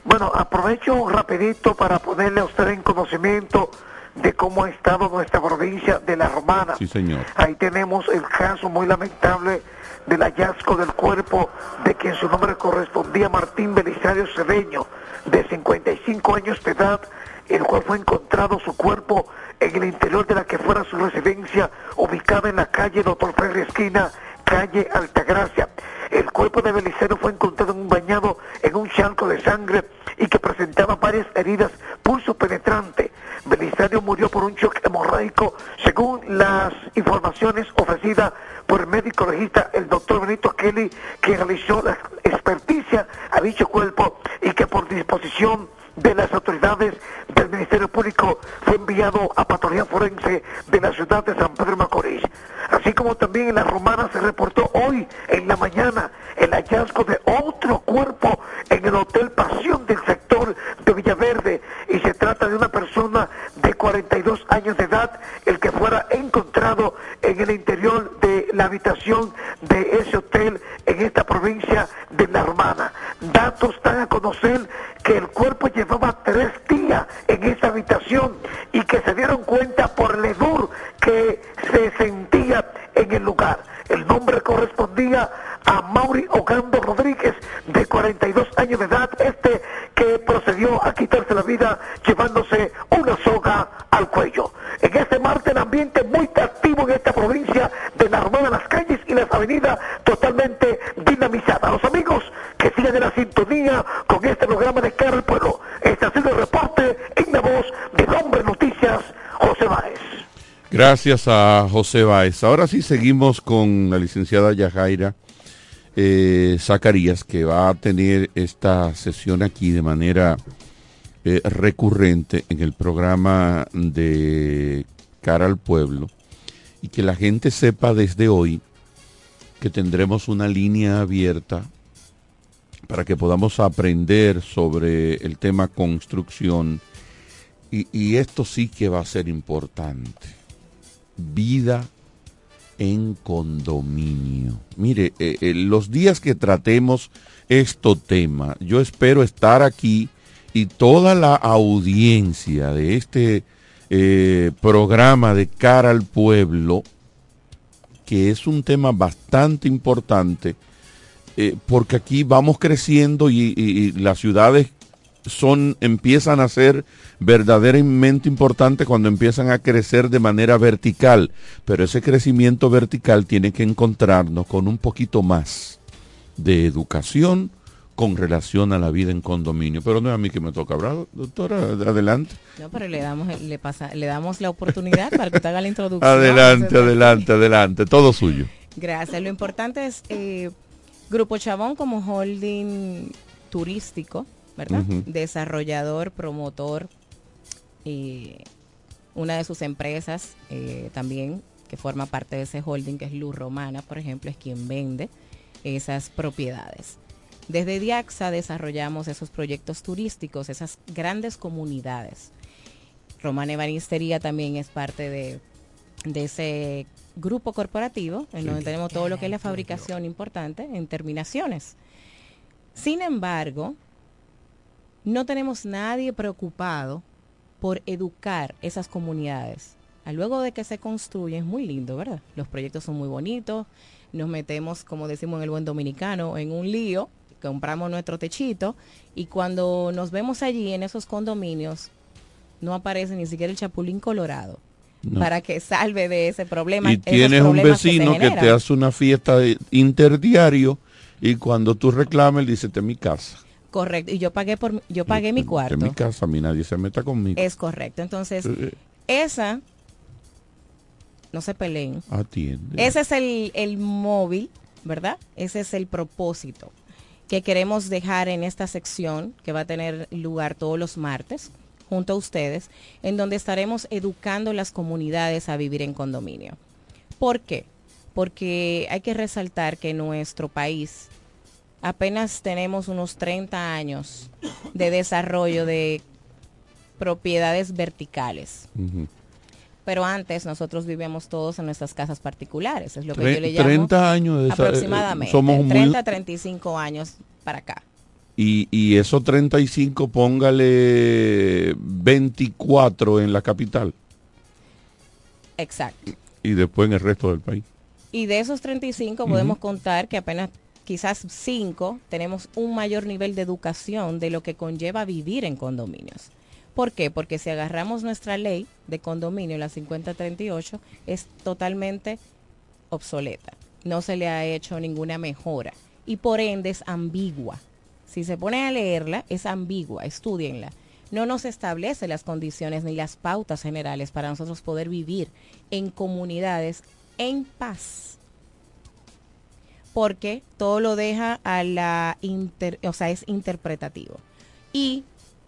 Bueno, aprovecho rapidito para ponerle a usted en conocimiento de cómo ha estado nuestra provincia de La Romana. Sí, señor. Ahí tenemos el caso muy lamentable del hallazgo del cuerpo de quien su nombre correspondía Martín Belisario Cedeño, de 55 años de edad, el cual fue encontrado su cuerpo en el interior de la que fuera su residencia, ubicada en la calle Doctor Ferri Esquina, calle Altagracia. El cuerpo de Belisario fue encontrado en un bañado en un charco de sangre y que presentaba varias heridas pulso penetrante. Belisario murió por un shock hemorrágico según las informaciones ofrecidas por el médico legista, el doctor Benito Kelly, que realizó la experticia a dicho cuerpo y que por disposición de las autoridades del Ministerio Público fue enviado a patología forense de la ciudad de San Pedro Macorís. Así como también en la romana se reportó hoy en la mañana el hallazgo de otro cuerpo en el Hotel Pasión del sector de Villaverde y se trata de una persona de 42 años de edad, el que fuera encontrado en el interior de la habitación de ese hotel en esta provincia de La Romana. Datos dan a conocer que el cuerpo llevaba tres días en esa habitación y que se dieron cuenta por el hedor que se sentía en el lugar. El nombre correspondía a Mauri Ogando Rodríguez, de 42 años de edad, este que procedió a quitarse la vida llevándose una soga al cuello. En este martes el ambiente muy activo en esta provincia de La Romana, las calles y las avenidas totalmente dinamizadas. Los amigos que siguen en la sintonía con este programa de Cara al Pueblo. Este ha sido el reporte en la voz del hombre noticias, José Báez. Gracias a José Báez. Ahora sí seguimos con la licenciada Yajaira eh, Zacarías, que va a tener esta sesión aquí de manera eh, recurrente en el programa de Cara al Pueblo. Y que la gente sepa desde hoy que tendremos una línea abierta para que podamos aprender sobre el tema construcción. Y, y esto sí que va a ser importante. Vida en condominio. Mire, eh, eh, los días que tratemos este tema, yo espero estar aquí y toda la audiencia de este eh, programa de cara al pueblo, que es un tema bastante importante, porque aquí vamos creciendo y las ciudades son, empiezan a ser verdaderamente importantes cuando empiezan a crecer de manera vertical. Pero ese crecimiento vertical tiene que encontrarnos con un poquito más de educación con relación a la vida en condominio. Pero no es a mí que me toca hablar, doctora, adelante. No, pero le damos, le pasa, le damos la oportunidad para que usted haga la introducción. Adelante, adelante, adelante, todo suyo. Gracias. Lo importante es eh, Grupo Chabón como holding turístico ¿verdad? Desarrollador, promotor, y una de sus empresas eh, también, que forma parte de ese holding, que es Luz Romana, por ejemplo, es quien vende esas propiedades. Desde Diaxa desarrollamos esos proyectos turísticos, esas grandes comunidades. Romana Ebanistería también es parte de, de ese grupo corporativo, en donde tenemos todo lo que es la fabricación importante en terminaciones. Sin embargo, no tenemos nadie preocupado por educar esas comunidades. luego de que se construyen, es muy lindo, ¿verdad? Los proyectos son muy bonitos, nos metemos, como decimos en el buen dominicano, en un lío, compramos nuestro techito y cuando nos vemos allí en esos condominios, no aparece ni siquiera el chapulín colorado. para que salve de ese problema. Y tienes un vecino que, te hace una fiesta interdiario y cuando tú reclamas, él dice, te mi casa. Correcto, y yo pagué por yo pagué mi cuarto. En mi casa, a mí nadie se meta conmigo. Es correcto. Entonces, esa no se peleen. Atiende. Ese es el, el móvil, ¿verdad? Ese es el propósito que queremos dejar en esta sección que va a tener lugar todos los martes junto a ustedes, en donde estaremos educando las comunidades a vivir en condominio. ¿Por qué? Porque hay que resaltar que nuestro país apenas tenemos unos 30 años de desarrollo de propiedades verticales. Pero antes nosotros vivíamos todos en nuestras casas particulares, es lo que yo le llamo 30 años de aproximadamente, somos 30 35 años para acá. Y, y esos 35 póngale 24 en la capital. Exacto. Y después en el resto del país. Y de esos 35 podemos contar que apenas quizás cinco, tenemos un mayor nivel de educación de lo que conlleva vivir en condominios. ¿Por qué? Porque si agarramos nuestra ley de condominio, la 5038, es totalmente obsoleta. No se le ha hecho ninguna mejora y por ende es ambigua. Si se pone a leerla, es ambigua, estudienla. No nos establece las condiciones ni las pautas generales para nosotros poder vivir en comunidades en paz porque todo lo deja a la inter, o sea, es interpretativo. Y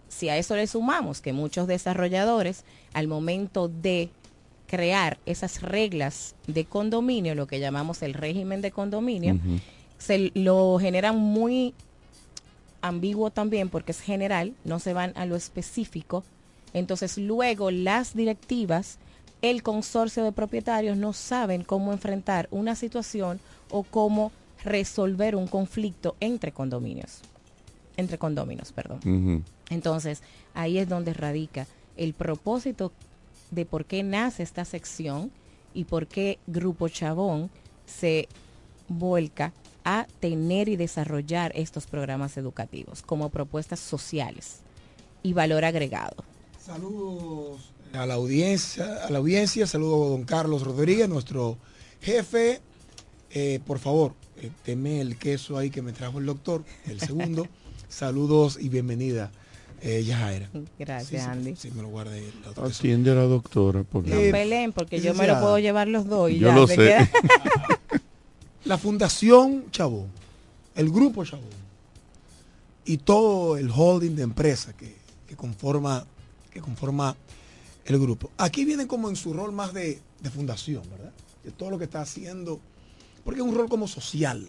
si a eso le sumamos que muchos desarrolladores al momento de crear esas reglas de condominio, lo que llamamos el régimen de condominio, se lo generan muy ambiguo también porque es general, no se van a lo específico. Entonces luego las directivas, el consorcio de propietarios no saben cómo enfrentar una situación o cómo resolver un conflicto entre condominios. Entre condominios, perdón. Entonces, ahí es donde radica el propósito de por qué nace esta sección y por qué Grupo Chabón se vuelca a tener y desarrollar estos programas educativos como propuestas sociales y valor agregado. Saludos a la audiencia, a la audiencia, saludo a don Carlos Rodríguez, nuestro jefe. Eh, por favor, eh, teme el queso ahí que me trajo el doctor, el segundo. [laughs] Saludos y bienvenida eh, Yajaira. Gracias, Andy. Sí, me lo guardé. Atiende a la doctora. Porque... No peleen, porque yo me lo puedo llevar los dos. Y yo ya, lo se sé. queda- [laughs] La Fundación Chabón, el Grupo Chabón y todo el holding de empresa que, que conforma, que conforma el grupo. Aquí vienen como en su rol más de, de fundación, ¿verdad? De todo lo que está haciendo, porque es un rol como social.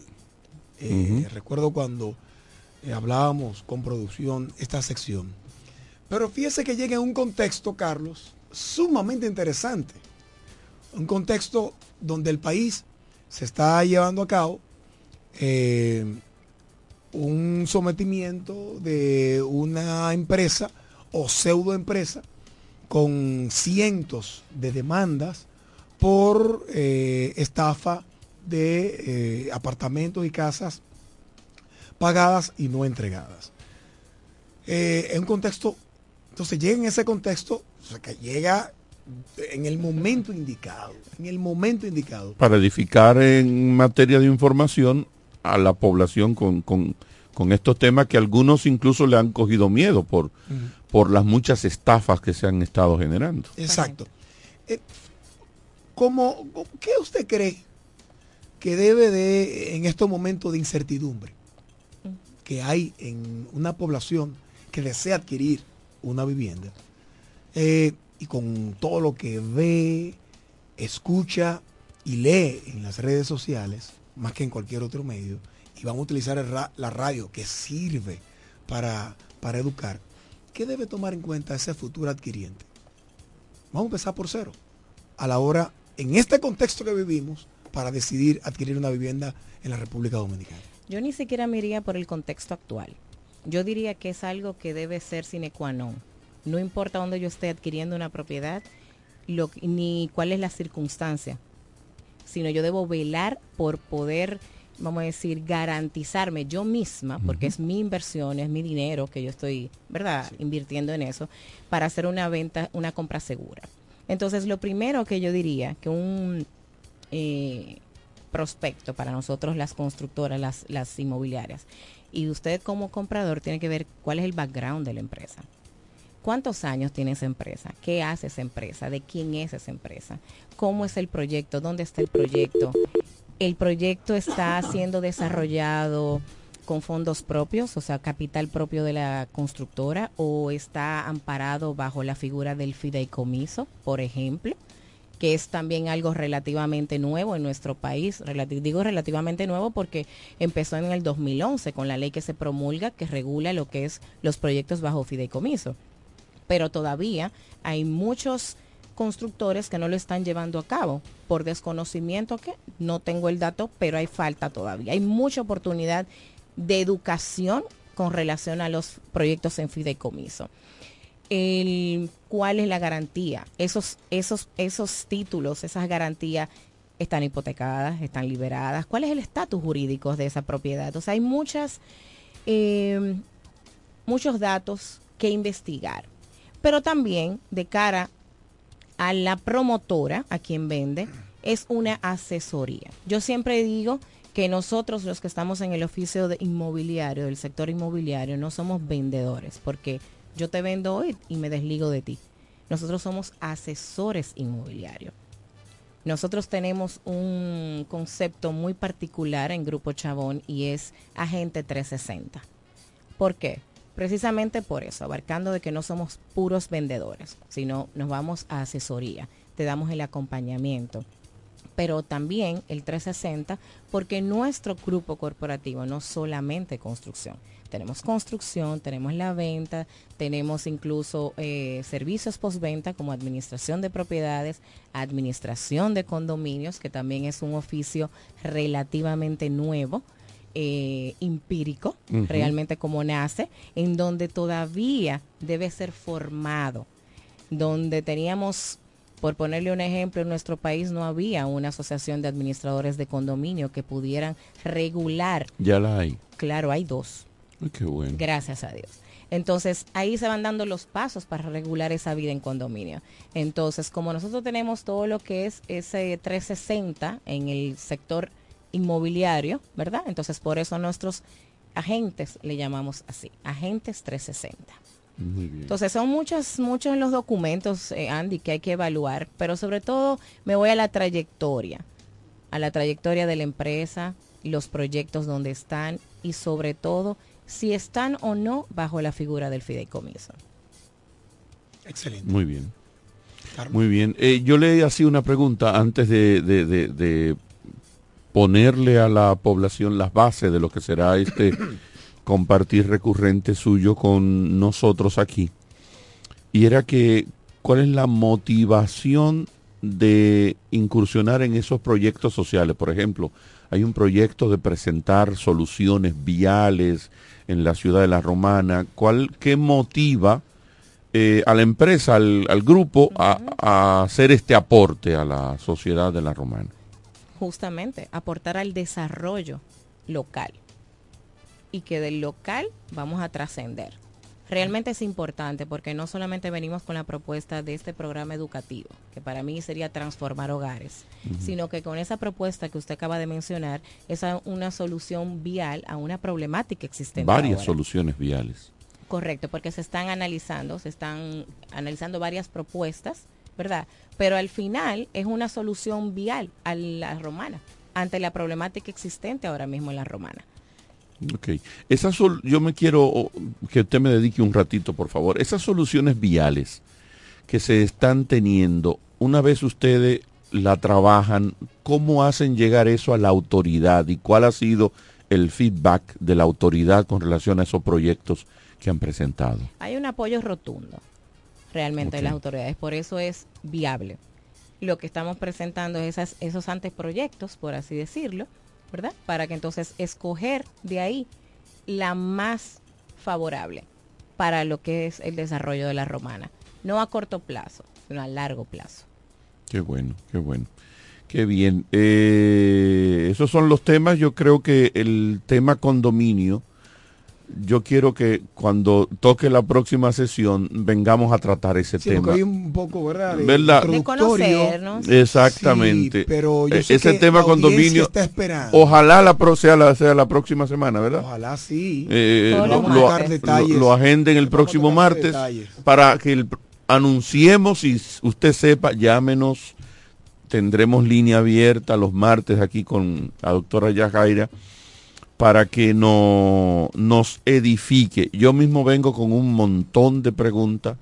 Eh, Recuerdo cuando eh, hablábamos con producción esta sección. Pero fíjese que llega en un contexto, Carlos, sumamente interesante. Un contexto donde el país se está llevando a cabo eh, un sometimiento de una empresa o pseudo empresa con cientos de demandas por eh, estafa de eh, apartamentos y casas pagadas y no entregadas. Eh, en un contexto, entonces llega en ese contexto, o sea, que llega en el momento indicado, en el momento indicado. Para edificar en materia de información a la población con, con- con estos temas que algunos incluso le han cogido miedo por, por las muchas estafas que se han estado generando. Exacto. Eh, ¿cómo- cómo- ¿Qué usted cree que debe de, en estos momentos de incertidumbre que hay en una población que desea adquirir una vivienda, eh, y con todo lo que ve, escucha y lee en las redes sociales, más que en cualquier otro medio, y van a utilizar la radio que sirve para, para educar, ¿qué debe tomar en cuenta ese futuro adquiriente? Vamos a empezar por cero. A la hora, en este contexto que vivimos, para decidir adquirir una vivienda en la República Dominicana. Yo ni siquiera me iría por el contexto actual. Yo diría que es algo que debe ser sine qua non. No importa dónde yo esté adquiriendo una propiedad, lo, ni cuál es la circunstancia, sino yo debo velar por poder, vamos a decir, garantizarme yo misma, porque es mi inversión, es mi dinero que yo estoy, ¿verdad?, invirtiendo en eso, para hacer una venta, una compra segura. Entonces, lo primero que yo diría que un eh, prospecto para nosotros las constructoras, las, las inmobiliarias, y usted como comprador tiene que ver cuál es el background de la empresa. ¿Cuántos años tiene esa empresa? ¿Qué hace esa empresa? ¿De quién es esa empresa? ¿Cómo es el proyecto? ¿Dónde está el proyecto? ¿El proyecto está siendo desarrollado con fondos propios, o sea, capital propio de la constructora, o está amparado bajo la figura del fideicomiso, por ejemplo? Que es también algo relativamente nuevo en nuestro país. Digo relativamente nuevo porque empezó en el 2011 con la ley que se promulga que regula lo que es los proyectos bajo fideicomiso. Pero todavía hay muchos constructores que no lo están llevando a cabo por desconocimiento que no tengo el dato, pero hay falta todavía. Hay mucha oportunidad de educación con relación a los proyectos en fideicomiso el, cuál es la garantía. Esos, esos, esos títulos, esas garantías están hipotecadas, están liberadas. ¿Cuál es el estatus jurídico de esa propiedad? O sea, hay muchas, eh, muchos datos que investigar. Pero también de cara a la promotora, a quien vende, es una asesoría. Yo siempre digo que nosotros los que estamos en el oficio de inmobiliario, del sector inmobiliario, no somos vendedores, porque yo te vendo hoy y me desligo de ti. Nosotros somos asesores inmobiliarios. Nosotros tenemos un concepto muy particular en Grupo Chabón y es agente 360. ¿Por qué? Precisamente por eso, abarcando de que no somos puros vendedores, sino nos vamos a asesoría, te damos el acompañamiento, pero también el 360 porque nuestro grupo corporativo no solamente construcción. Tenemos construcción, tenemos la venta, tenemos incluso eh, servicios postventa como administración de propiedades, administración de condominios, que también es un oficio relativamente nuevo, eh, empírico, realmente como nace, en donde todavía debe ser formado, donde teníamos por ponerle un ejemplo, en nuestro país no había una asociación de administradores de condominio que pudieran regular. Ya la hay. Claro, hay dos. Ay, qué bueno. Gracias a Dios. Entonces, ahí se van dando los pasos para regular esa vida en condominio. Entonces, como nosotros tenemos todo lo que es ese 360 en el sector inmobiliario, ¿verdad? Entonces, por eso nuestros agentes le llamamos así, agentes 360. Entonces son muchos, muchos los documentos, eh, Andy, que hay que evaluar, pero sobre todo me voy a la trayectoria, a la trayectoria de la empresa, los proyectos donde están y sobre todo si están o no bajo la figura del fideicomiso. Excelente. Muy bien. Muy bien. Eh, yo le hacía una pregunta antes de, de, de, ponerle a la población las bases de lo que será este [coughs] compartir recurrente suyo con nosotros aquí. Y era que, ¿cuál es la motivación de incursionar en esos proyectos sociales? Por ejemplo, hay un proyecto de presentar soluciones viales en la ciudad de La Romana. ¿Cuál, ¿Qué motiva eh, a la empresa, al, grupo, a, hacer este aporte a la sociedad de La Romana? Justamente, aportar al desarrollo local y que del local vamos a trascender. Realmente es importante porque no solamente venimos con la propuesta de este programa educativo, que para mí sería transformar hogares, sino que con esa propuesta que usted acaba de mencionar es una solución vial a una problemática existente. Varias soluciones viales. Correcto, porque se están analizando, se están analizando varias propuestas, ¿verdad? Pero al final es una solución vial a la romana, ante la problemática existente ahora mismo en la romana. Ok. Esas yo me quiero que usted me dedique un ratito, por favor. Esas soluciones viales que se están teniendo, una vez ustedes la trabajan, ¿cómo hacen llegar eso a la autoridad y cuál ha sido el feedback de la autoridad con relación a esos proyectos que han presentado? Hay un apoyo rotundo realmente de las autoridades, por eso es viable. Lo que estamos presentando es esas, esos anteproyectos, por así decirlo, ¿verdad? Para que entonces escoger de ahí la más favorable para lo que es el desarrollo de la romana. No a corto plazo, sino a largo plazo. Qué bueno, qué bueno. Qué bien. Eh, esos son los temas. Yo creo que el tema condominio yo quiero que cuando toque la próxima sesión vengamos a tratar ese sí, tema. Hay un poco, ¿verdad? De, ¿verdad? de conocernos. Exactamente. pero yo e-, ese tema condominio. Está esperando. Ojalá la sea la, sea la próxima semana, ¿verdad? Ojalá sí. Eh, lo, lo, lo, agenden el próximo martes para que anunciemos y usted sepa, llámenos. Tendremos línea abierta los martes aquí con la doctora Yajaira para que no, nos edifique. Yo mismo vengo con un montón de preguntas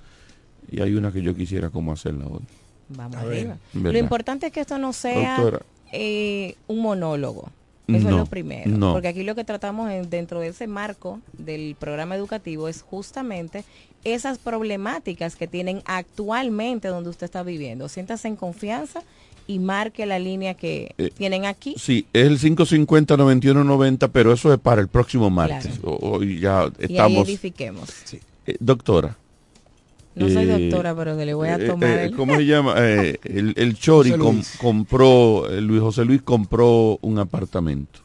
y hay una que yo quisiera como hacerla hoy. Vamos arriba. Lo importante es que esto no sea eh, un monólogo. Eso es lo primero. Porque aquí lo que tratamos dentro de ese marco del programa educativo es justamente esas problemáticas que tienen actualmente donde usted está viviendo. Siéntase en confianza y marque la línea que eh, tienen aquí. Sí, es el 550-9190, pero eso es para el próximo martes. Hoy ya estamos. Y ahí edifiquemos. Eh, doctora. No soy eh, doctora, pero le voy a tomar. ¿Cómo se llama? [laughs] el, el, Chori compró, Luis José Luis compró un apartamento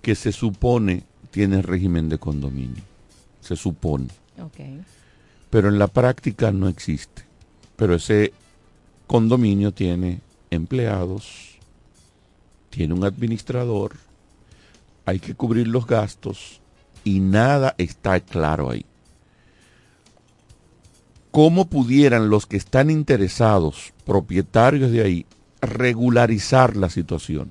que se supone tiene régimen de condominio. Se supone. Okay. Pero en la práctica no existe. Pero ese condominio tiene empleados, tiene un administrador, hay que cubrir los gastos y nada está claro ahí. ¿Cómo pudieran los que están interesados, propietarios de ahí, regularizar la situación?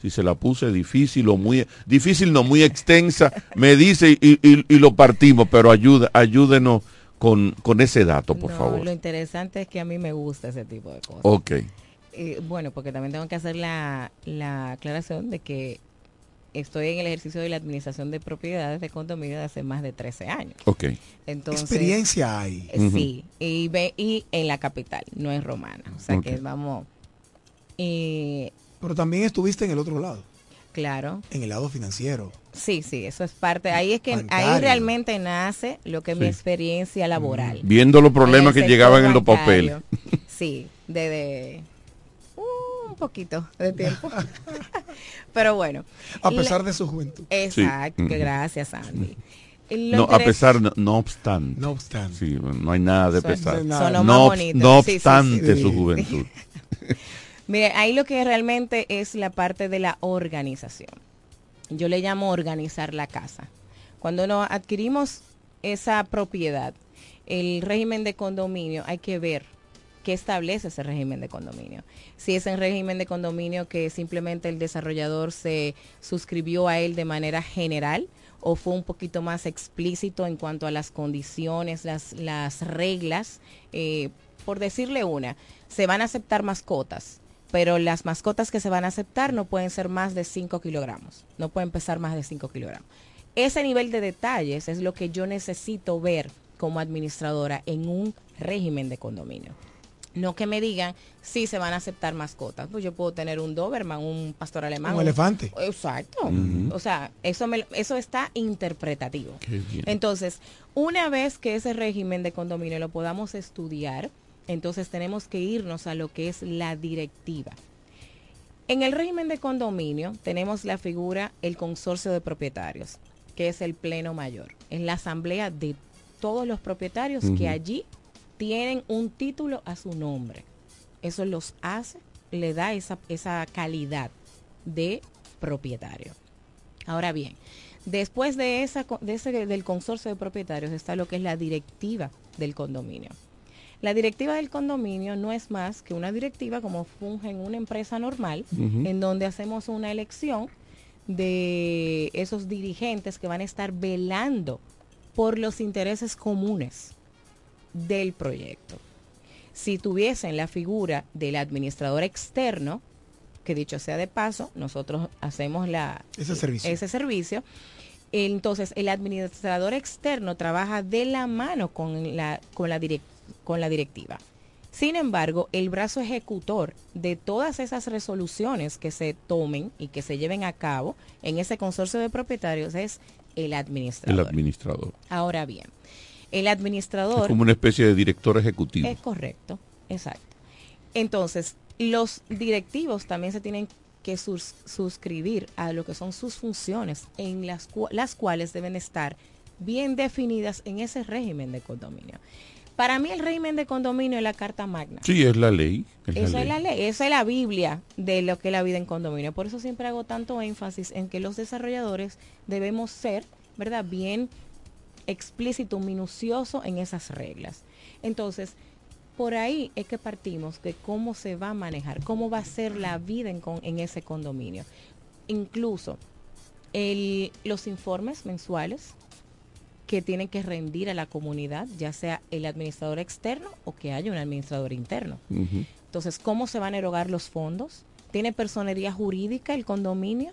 Si se la puse difícil o muy difícil, no muy extensa, me dice y, lo partimos, pero ayuda, ayúdenos con, con ese dato, por favor. Lo interesante es que a mí me gusta ese tipo de cosas. Ok. Eh, bueno, porque también tengo que hacer la, la aclaración de que estoy en el ejercicio de la administración de propiedades de condominio de hace más de 13 años. Ok. Entonces, Experiencia hay. Eh, sí, y, y en la capital, no es romana. O sea que vamos... Pero también estuviste en el otro lado. Claro. En el lado financiero. Sí, sí, eso es parte. Ahí es que ahí realmente nace lo que es mi experiencia laboral. Mm. Viendo los problemas que llegaban en los papeles. Sí, desde uh, un poquito de tiempo. [laughs] Pero bueno. A pesar de su juventud. Exacto, gracias Andy. no, a pesar, no, obstante. No obstante. Sí, no hay nada de pesar. no, no obstante su juventud. [laughs] Mire, ahí lo que realmente es la parte de la organización. Yo le llamo organizar la casa. Cuando nos adquirimos esa propiedad, el régimen de condominio, hay que ver qué establece ese régimen de condominio. Si es en régimen de condominio que simplemente el desarrollador se suscribió a él de manera general o fue un poquito más explícito en cuanto a las condiciones, las, las reglas. Eh, por decirle una, se van a aceptar mascotas, pero las mascotas que se van a aceptar no pueden ser más de 5 kilogramos, no pueden pesar más de 5 kilogramos. Ese nivel de detalles es lo que yo necesito ver como administradora en un régimen de condominio. No que me digan si se van a aceptar mascotas. Pues yo puedo tener un Doberman, un pastor alemán. Un elefante. Exacto. O sea, eso, me, eso está interpretativo. Entonces, una vez que ese régimen de condominio lo podamos estudiar, entonces tenemos que irnos a lo que es la directiva. En el régimen de condominio tenemos la figura el consorcio de propietarios, que es el pleno mayor. Es la asamblea de todos los propietarios que allí tienen un título a su nombre. Eso los hace, le da esa, esa calidad de propietario. Ahora bien, después de, esa, de ese, del consorcio de propietarios está lo que es la directiva del condominio. La directiva del condominio no es más que una directiva como funge en una empresa normal, en donde hacemos una elección de esos dirigentes que van a estar velando por los intereses comunes del proyecto. Si tuviesen la figura del administrador externo, que dicho sea de paso, nosotros hacemos la, ese servicio. Ese servicio entonces, el administrador externo trabaja de la mano con la, con la, con la directiva. Sin embargo, el brazo ejecutor de todas esas resoluciones que se tomen y que se lleven a cabo en ese consorcio de propietarios es el administrador. El administrador. Ahora bien, el administrador... Es como una especie de director ejecutivo. Es correcto, exacto. Entonces, los directivos también se tienen que suscribir a lo que son sus funciones, en las, las cuales deben estar bien definidas en ese régimen de condominio. Para mí el régimen de condominio es la carta magna. Sí, es la ley. Esa es la ley, esa es la Biblia de lo que es la vida en condominio. Por eso siempre hago tanto énfasis en que los desarrolladores debemos ser, ¿verdad? Bien explícito, minucioso en esas reglas. Entonces, por ahí es que partimos de cómo se va a manejar, cómo va a ser la vida en, en ese condominio. Incluso el, los informes mensuales que tienen que rendir a la comunidad, ya sea el administrador externo o que haya un administrador interno. Entonces, ¿cómo se van a erogar los fondos? ¿Tiene personería jurídica el condominio?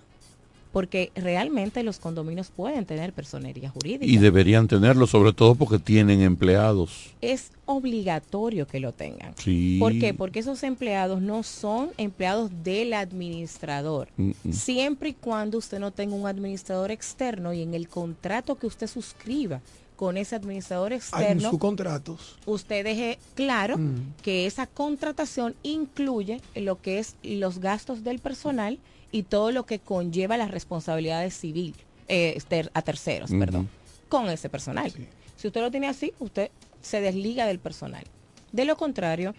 Porque realmente los condominios pueden tener personería jurídica. Y deberían tenerlo, sobre todo porque tienen empleados. Es obligatorio que lo tengan. Sí. ¿Por qué? Porque esos empleados no son empleados del administrador. Siempre y cuando usted no tenga un administrador externo y en el contrato que usted suscriba con ese administrador externo, sus contratos. usted deje claro mm. que esa contratación incluye lo que es los gastos del personal y todo lo que conlleva las responsabilidades civiles eh, a terceros, perdón, con ese personal. Si usted lo tiene así, usted se desliga del personal. De lo contrario,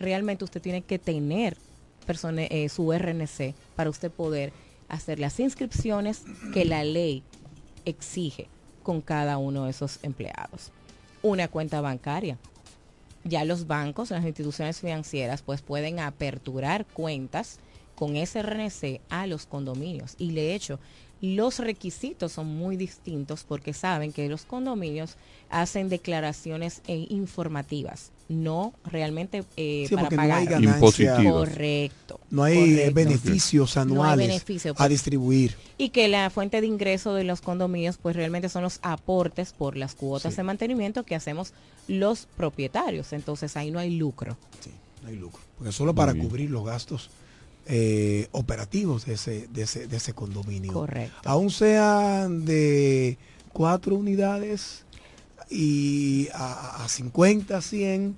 realmente usted tiene que tener eh, su RNC para usted poder hacer las inscripciones que la ley exige con cada uno de esos empleados. Una cuenta bancaria. Ya los bancos, las instituciones financieras, pues pueden aperturar cuentas con ese RNC a los condominios. Y de hecho, los requisitos son muy distintos porque saben que los condominios hacen declaraciones eh, informativas, no realmente eh, para pagar. No hay Correcto. No hay beneficios anuales a pues. distribuir. Y que la fuente de ingreso de los condominios pues realmente son los aportes por las cuotas de mantenimiento que hacemos los propietarios. Entonces ahí no hay lucro. Sí, no hay lucro. Porque solo para cubrir los gastos eh, operativos de ese, de, ese, de ese condominio. Correcto. Aún sean de cuatro unidades y a, 50, 100,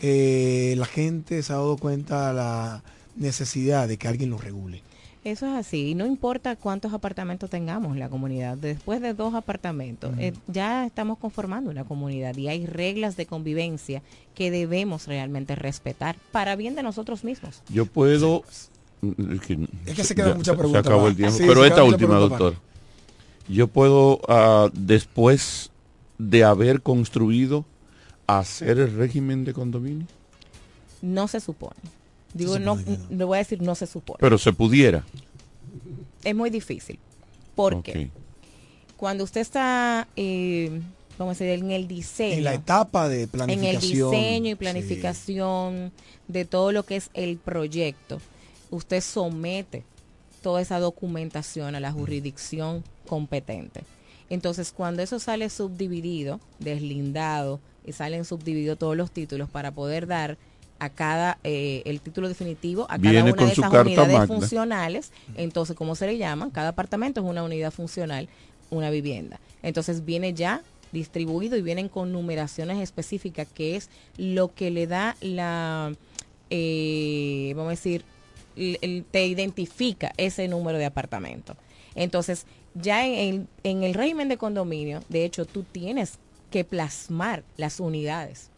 eh, la gente se ha dado cuenta de la necesidad de que alguien lo regule. Eso es así, y no importa cuántos apartamentos tengamos en la comunidad, después de dos apartamentos, eh, ya estamos conformando una comunidad y hay reglas de convivencia que debemos realmente respetar para bien de nosotros mismos. Yo puedo es que se queda mucha pregunta. acabó el tiempo. Pero esta última, doctor. Yo puedo, ah, después de haber construido hacer el régimen de condominio? No se supone. Digo, no, le voy a decir no se supone. Pero se pudiera. Es muy difícil. Porque cuando usted está, eh, vamos a decir, en el diseño. En la etapa de planificación. En el diseño y planificación de todo lo que es el proyecto, usted somete toda esa documentación a la jurisdicción competente. Entonces, cuando eso sale subdividido, deslindado, y salen subdivididos todos los títulos para poder dar a cada eh, el título definitivo a cada una de esas unidades funcionales entonces cómo se le llaman cada apartamento es una unidad funcional una vivienda. Entonces viene ya distribuido y vienen con numeraciones específicas que es lo que le da la eh, vamos a decir te identifica ese número de apartamento entonces ya en en el régimen de condominio de hecho tú tienes que plasmar las unidades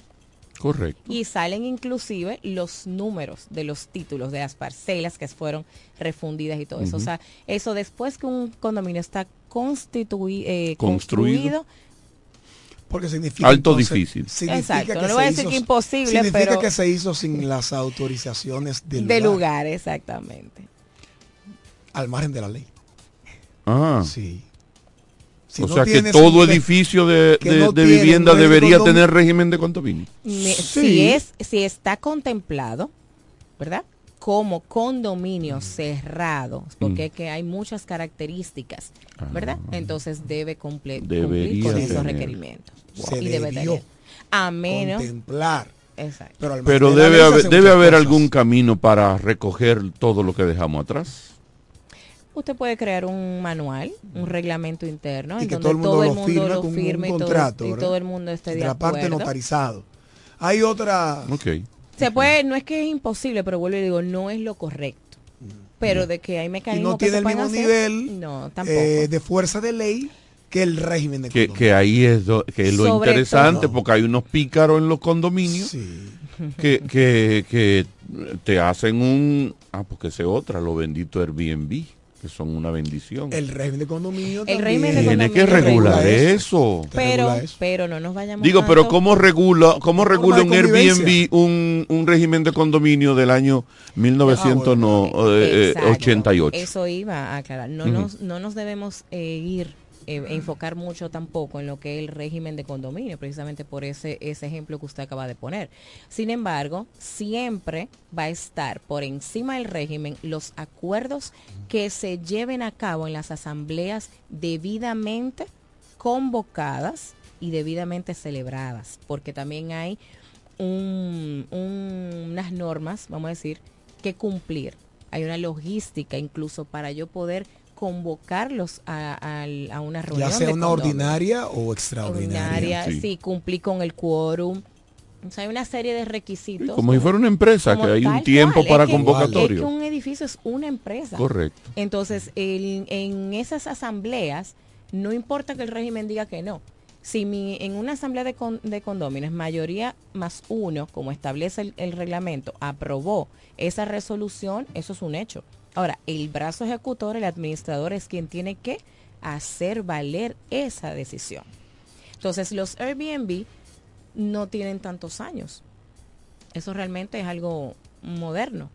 Correcto. Y salen inclusive los números de los títulos de las parcelas que fueron refundidas y todo eso. O sea, eso después que un condominio está eh, construido, porque significa alto difícil. Exacto, no le voy a decir que imposible, significa que se hizo sin las autorizaciones del de lugar. exactamente. Al margen de la ley. Ah. Sí o sea que todo edificio de, vivienda debería tener régimen de condominio. Si, es, si está contemplado, ¿verdad? Como condominio cerrado, porque es que hay muchas características, ¿verdad? Ah. Entonces debe cumplir con esos requerimientos. y debe tener. A menos. Contemplar. Exacto. Pero, debe, haber, debe haber algún camino para recoger todo lo que dejamos atrás usted puede crear un manual, un reglamento interno, en donde todo el mundo, lo, firme, y, todo, el mundo esté de acuerdo. La parte notarizado. Hay otra... Okay. Se puede, no es que es imposible, pero vuelvo y digo, no es lo correcto. Pero de que hay mecanismos no tiene el mismo nivel eh, de fuerza de ley que el régimen de que, que ahí es, que lo interesante, porque hay unos pícaros en los condominios que, que, que te hacen un... Ah, porque ese otra, lo bendito Airbnb que son una bendición. El régimen de condominio el régimen de tiene que regular eso. Pero, pero no nos vayamos Digo, pero ¿cómo regula, cómo regula un Airbnb un, un, régimen de condominio del año 1988? Ah, eso iba a aclarar. No, nos, no nos debemos eh, ir enfocar mucho tampoco en lo que es el régimen de condominio, precisamente por ese, ese ejemplo que usted acaba de poner. Sin embargo, siempre va a estar por encima del régimen los acuerdos que se lleven a cabo en las asambleas debidamente convocadas y debidamente celebradas, porque también hay unas normas, vamos a decir, que cumplir. Hay una logística incluso para yo poder convocarlos a, a, una reunión. Ya sea una ordinaria o extraordinaria. sí. cumplí con el quórum. O sea, hay una serie de requisitos. como si fuera una empresa, que hay un tiempo para convocatorio. Es que un edificio es una empresa. Correcto. Entonces, en esas asambleas, no importa que el régimen diga que no. Si mi, en una asamblea de, con, de condóminos, mayoría más uno, como establece el reglamento, aprobó esa resolución, eso es un hecho. Ahora, el brazo ejecutor, el administrador, es quien tiene que hacer valer esa decisión. Entonces, los Airbnb no tienen tantos años. Eso realmente es algo moderno.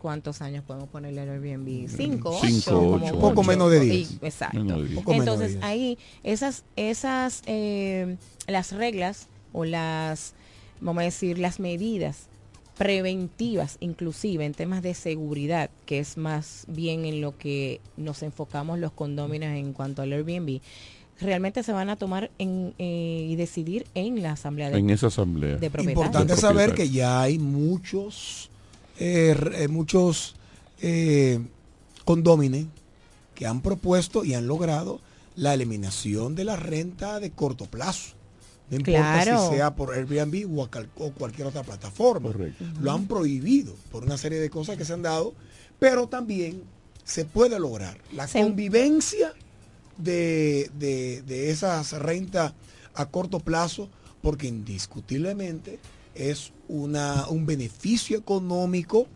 ¿Cuántos años podemos ponerle al Airbnb? Cinco, Cinco ocho, poco menos de diez. Exacto. Entonces ahí esas, esas, eh, las reglas o las, vamos a decir, las medidas preventivas, inclusive en temas de seguridad, que es más bien en lo que nos enfocamos los condóminos en cuanto al Airbnb, realmente se van a tomar en, eh, y decidir en la asamblea de, en esa asamblea. de Importante saber que ya hay muchos, eh, eh, muchos eh, condómines que han propuesto y han logrado la eliminación de la renta de corto plazo. No importa si sea por Airbnb o, o cualquier otra plataforma. Lo han prohibido por una serie de cosas que se han dado, pero también se puede lograr la convivencia de, de, esas rentas a corto plazo, porque indiscutiblemente es una, un beneficio económico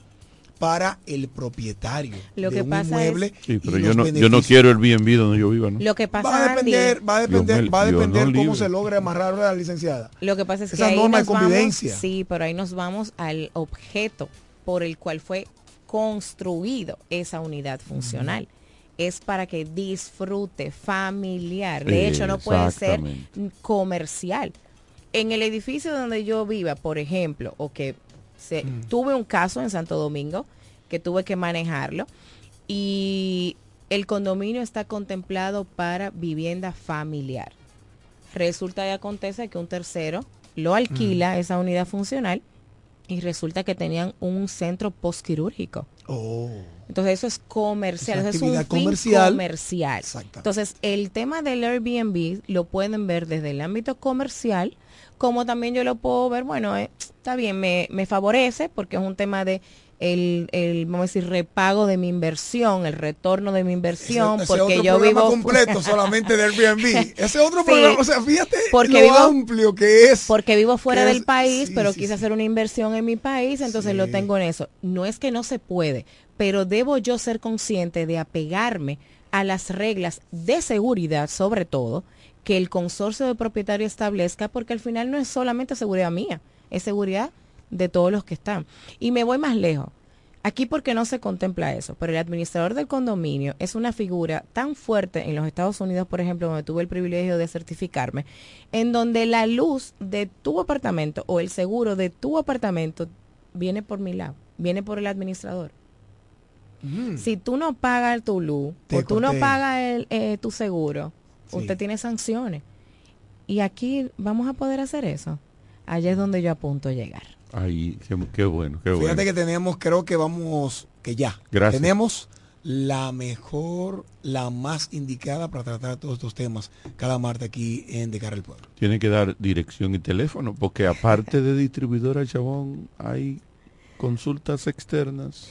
para el propietario Lo de que un pasa inmueble. Sí, pero y yo no, yo no beneficios. quiero el BNB donde yo viva, ¿no? Lo que pasa, Va a depender, Andy, va a depender, Dios va a depender no cómo libre. se logre amarrar a la licenciada. Lo que pasa es que Esa ahí norma de nos vamos- convivencia. sí, pero ahí nos vamos al objeto por el cual fue construido esa unidad funcional. Es para que disfrute familiar. De hecho, no puede ser comercial. En el edificio donde yo viva, por ejemplo, o que se, Mm. tuve un caso en Santo Domingo que tuve que manejarlo y el condominio está contemplado para vivienda familiar. Resulta y acontece que un tercero lo alquila Mm. esa unidad funcional y resulta que tenían un centro postquirúrgico. Oh. Entonces eso es comercial, eso es un comercial. comercial. Entonces el tema del Airbnb lo pueden ver desde el ámbito comercial, como también yo lo puedo ver, bueno, eh, está bien, me, me favorece porque es un tema de el, el, vamos a decir, repago de mi inversión, el retorno de mi inversión, Ese- ese porque otro yo programa vivo completo [laughs] solamente de Airbnb. [laughs] Ese otro Sí, programa, o sea, fíjate porque lo vivo, amplio que es. Porque vivo fuera del es- país, sí, pero sí, quise hacer una inversión en mi país, entonces lo tengo en eso. No es que no se puede, pero debo yo ser consciente de apegarme a las reglas de seguridad, sobre todo, que el consorcio de propietarios establezca, porque al final no es solamente seguridad mía, es seguridad de todos los que están. Y me voy más lejos. Aquí porque no se contempla eso, pero el administrador del condominio es una figura tan fuerte en los Estados Unidos, por ejemplo, donde tuve el privilegio de certificarme, en donde la luz de tu apartamento o el seguro de tu apartamento viene por mi lado, viene por el administrador. Si tú no pagas tu luz Te o tú no pagas el, eh, tu seguro, Sí. usted tiene sanciones. Y aquí vamos a poder hacer eso. Allá es donde yo apunto a llegar. Ay, qué, qué bueno, qué bueno. Fíjate que tenemos, creo que vamos, que ya. Gracias. Tenemos la mejor, la más indicada para tratar todos estos temas cada martes aquí en De Cara al Pueblo. Tiene que dar dirección y teléfono, porque aparte de distribuidora Chabón, hay consultas externas.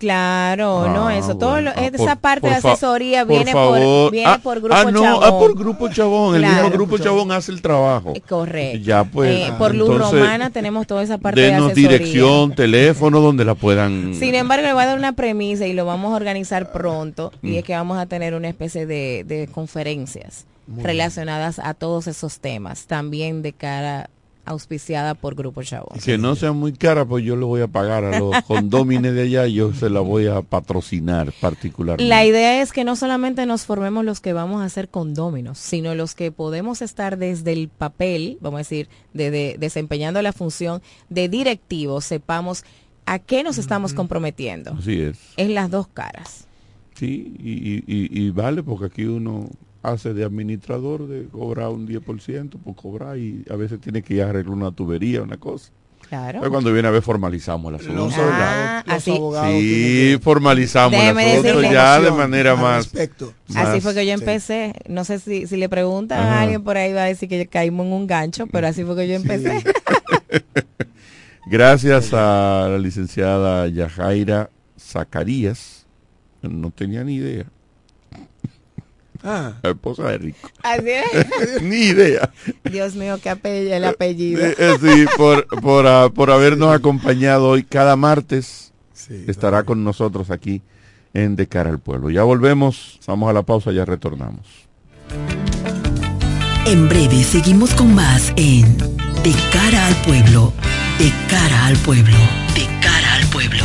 Claro, no, Ah, eso, todo lo- Ah, esa por- parte por de asesoría por viene favor. por viene Ah, por grupo ah, no, Chabón. ah, por Grupo Chabón. El Claro. mismo Grupo Chabón hace el trabajo. Correcto. Ya pues. Eh, por Luz entonces, Romana tenemos toda esa parte de Denos asesoría. dirección, teléfono, donde la puedan. Sin embargo, le voy a dar una premisa y lo vamos a organizar pronto y Mm. es que vamos a tener una especie de, de conferencias Muy relacionadas a todos esos temas, también de cara auspiciada por Grupo Chabón. Que no sea muy cara, pues yo lo voy a pagar a los [laughs] condómines de allá y yo se la voy a patrocinar particularmente. La idea es que no solamente nos formemos los que vamos a hacer condóminos, sino los que podemos estar desde el papel, vamos a decir, de, de- desempeñando la función de directivos, sepamos a qué nos estamos comprometiendo. Así es. Es las dos caras. Sí, y- y- y vale porque aquí uno hace de administrador de cobrar un 10% por cobrar y a veces tiene que ir a arreglar una tubería, una cosa. Claro. Pero cuando viene a ver formalizamos el asunto. Los ¿verdad? Ah, los así- abogados Sí, tienen que- formalizamos el asunto ya de manera más. respecto. Así más- fue que yo sí. empecé. No sé si, si le preguntan Ajá. a alguien por ahí va a decir que caímos en un gancho, pero así fue que yo empecé. [laughs] Gracias a la licenciada Yajaira Zacarías. No tenía ni idea. Ah, La esposa de Rico. Así es. [laughs] ni idea. Dios mío, qué apellido, el apellido. Eh, eh, sí, por, por, ah, por habernos acompañado hoy cada martes. sí, estará con nosotros aquí en De Cara al Pueblo. Ya volvemos, vamos a la pausa, ya retornamos. En breve seguimos con más en De cara al pueblo, de cara al pueblo, de cara al pueblo.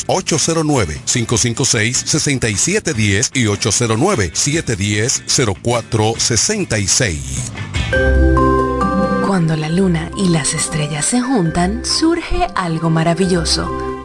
809-556-6710 y 809-710-0466. Cuando la luna y las estrellas se juntan, surge algo maravilloso.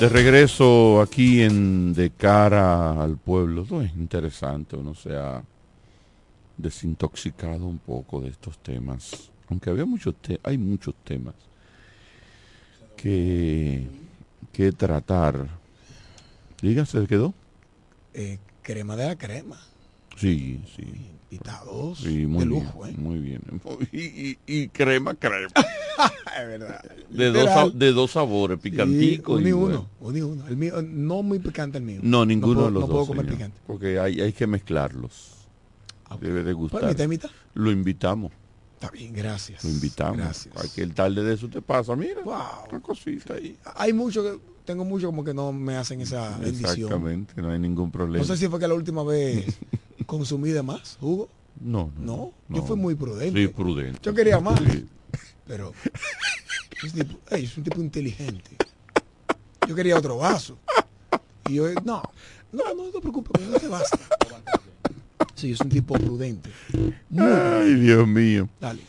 De regreso aquí en De cara al pueblo, esto es interesante, uno se ha desintoxicado un poco de estos temas, aunque había muchos te hay muchos temas que, que tratar. Dígase, ¿se quedó? Eh, crema de la crema. Sí, sí. Invitados Sí, muy de bien, lujo, ¿eh? muy bien. [laughs] Y, y- y crema, crema. [laughs] es verdad. De dos, Literal. de dos sabores, picantico Sí, y uno y uno, uno y uno. El mío, no muy picante el mío. No, ninguno puedo- de los no dos. puedo comer señor, picante. Porque hay, hay que mezclarlos. Debe de gustar. mitad y mitad? Lo invitamos. Está bien, gracias. Lo invitamos. Gracias. Cualquier tarde de eso te pasa. Mira, una cosita ahí. Hay mucho que, tengo mucho como que no me hacen esa bendición. Exactamente, no hay ningún problema. No sé si fue que la última vez [laughs] consumí de más, Hugo. No, No, yo fui muy prudente. Sí, prudente. Yo quería más. Sí. Pero es un, tipo, ey, es un tipo inteligente. Yo quería otro vaso. Y yo, no, no, no te preocupes, no te basta. Sí, es un tipo prudente. Muy Ay, Dios mío. Dale.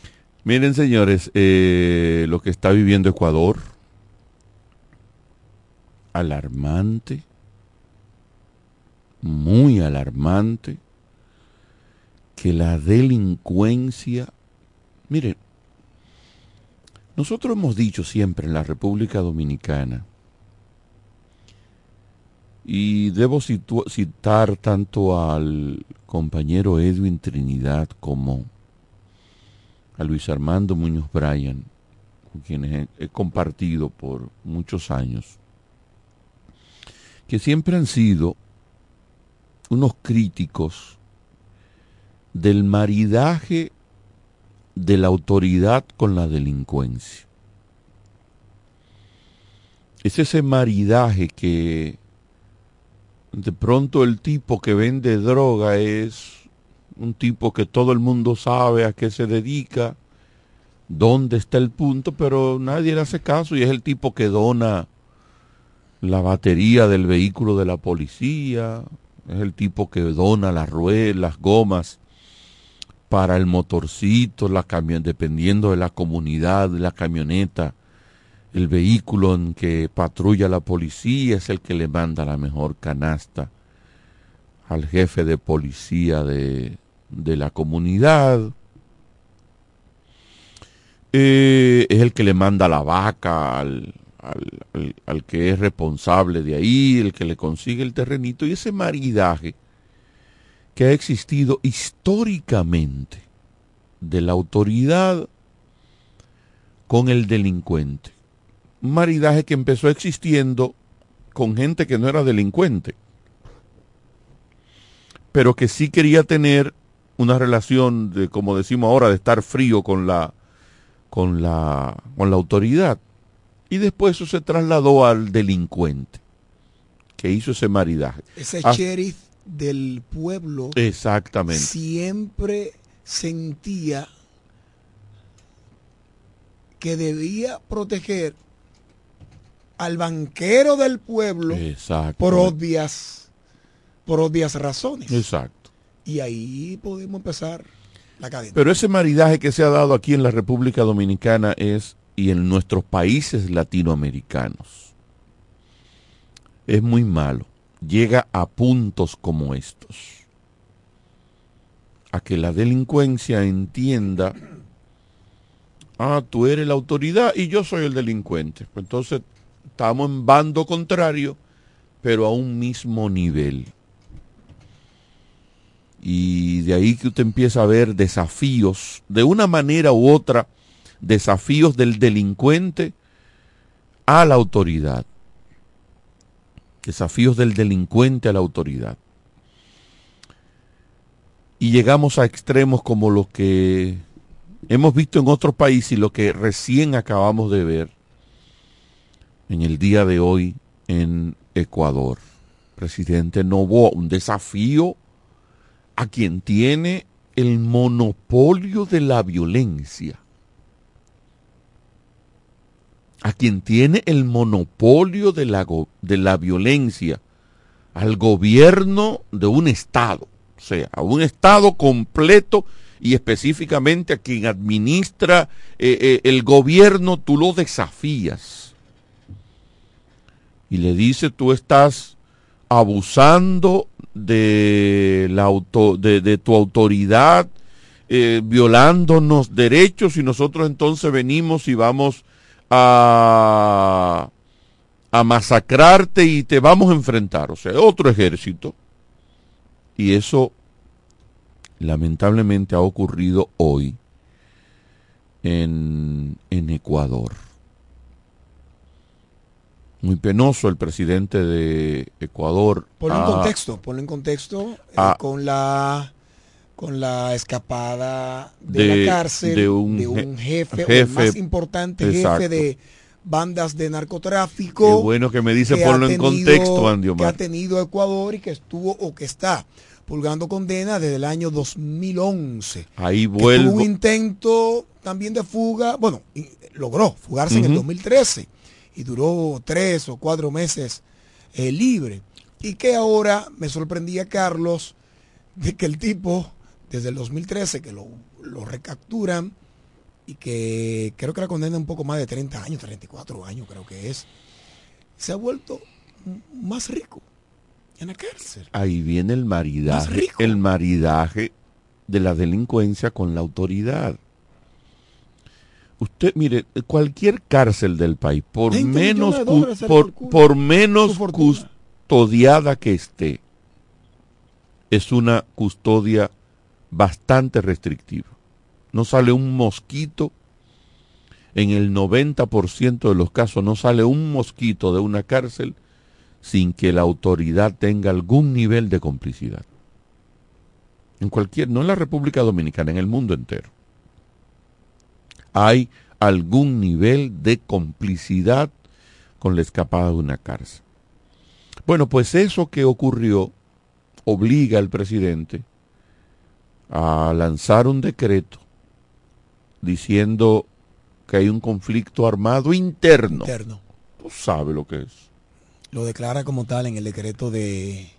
Miren, señores, eh, lo que está viviendo Ecuador, alarmante, muy alarmante, que la delincuencia, miren, nosotros hemos dicho siempre en la República Dominicana, y debo citar tanto al compañero Edwin Trinidad como a Luis Armando Muñoz Bryan, con quienes he compartido por muchos años, que siempre han sido unos críticos del maridaje de la autoridad con la delincuencia. Es ese maridaje que de pronto el tipo que vende droga es un tipo que todo el mundo sabe a qué se dedica, dónde está el punto, pero nadie le hace caso y es el tipo que dona la batería del vehículo de la policía, es el tipo que dona las ruedas, las gomas para el motorcito, la camión, dependiendo de la comunidad, la camioneta, el vehículo en que patrulla la policía es el que le manda la mejor canasta al jefe de policía de, de la comunidad. Eh, es el que le manda la vaca al, al, al, que es responsable de ahí, el que le consigue el terrenito, y ese maridaje que ha existido históricamente de la autoridad con el delincuente. Maridaje que empezó existiendo con gente que no era delincuente, pero que sí quería tener una relación de, como decimos ahora, de estar frío con la, con la, con la autoridad. Y después eso se trasladó al delincuente que hizo ese maridaje. Ese ah, sheriff del pueblo exactamente. siempre sentía que debía proteger al banquero del pueblo por obvias por obvias razones. Exacto. Y ahí podemos empezar la cadena. Pero ese maridaje que se ha dado aquí en la República Dominicana es y en nuestros países latinoamericanos es muy malo. Llega a puntos como estos. A que la delincuencia entienda, ah, tú eres la autoridad y yo soy el delincuente. Pues entonces estamos en bando contrario, pero a un mismo nivel. Y de ahí que usted empieza a ver desafíos, de una manera u otra, desafíos del delincuente a la autoridad. Desafíos del delincuente a la autoridad. Y llegamos a extremos como los que hemos visto en otros países y lo que recién acabamos de ver en el día de hoy en Ecuador. Presidente Novoa, un desafío a quien tiene el monopolio de la violencia a quien tiene el monopolio de la, de la violencia, al gobierno de un Estado, o sea, a un Estado completo y específicamente a quien administra eh, eh, el gobierno, tú lo desafías. Y le dice, tú estás abusando de, la auto, de, tu autoridad, eh, violándonos derechos y nosotros entonces venimos y vamos a, a masacrarte y te vamos a enfrentar. O sea, otro ejército. Y eso lamentablemente ha ocurrido hoy en, en Ecuador. Muy penoso el presidente de Ecuador. Ponlo en contexto, ponlo en contexto eh, con la con la escapada de, la cárcel de un, jefe, el más importante jefe de bandas de narcotráfico. Qué bueno que me dice ponlo en contexto, Andy Que ha tenido Ecuador y que estuvo o que está pulgando condena desde el año 2011. Ahí vuelve. un intento también de fuga, bueno, logró fugarse en el 2013 y duró tres o cuatro meses eh, libre. Y que ahora me sorprendía Carlos de que el tipo desde el 2013 que lo, recapturan y que creo que la condena un poco más de 30 años, 34 años creo que es, se ha vuelto más rico en la cárcel. Ahí viene el maridaje, el maridaje de la delincuencia con la autoridad. Usted, mire, cualquier cárcel del país, por menos, por, por menos custodiada que esté, es una custodia bastante restrictivo. No sale un mosquito, en el 90% de los casos no sale un mosquito de una cárcel sin que la autoridad tenga algún nivel de complicidad. En cualquier, no en la República Dominicana, en el mundo entero. Hay algún nivel de complicidad con la escapada de una cárcel. Bueno, pues eso que ocurrió obliga al presidente a lanzar un decreto diciendo que hay un conflicto armado interno. Interno. Tú sabes lo que es. Lo declara como tal en el decreto de,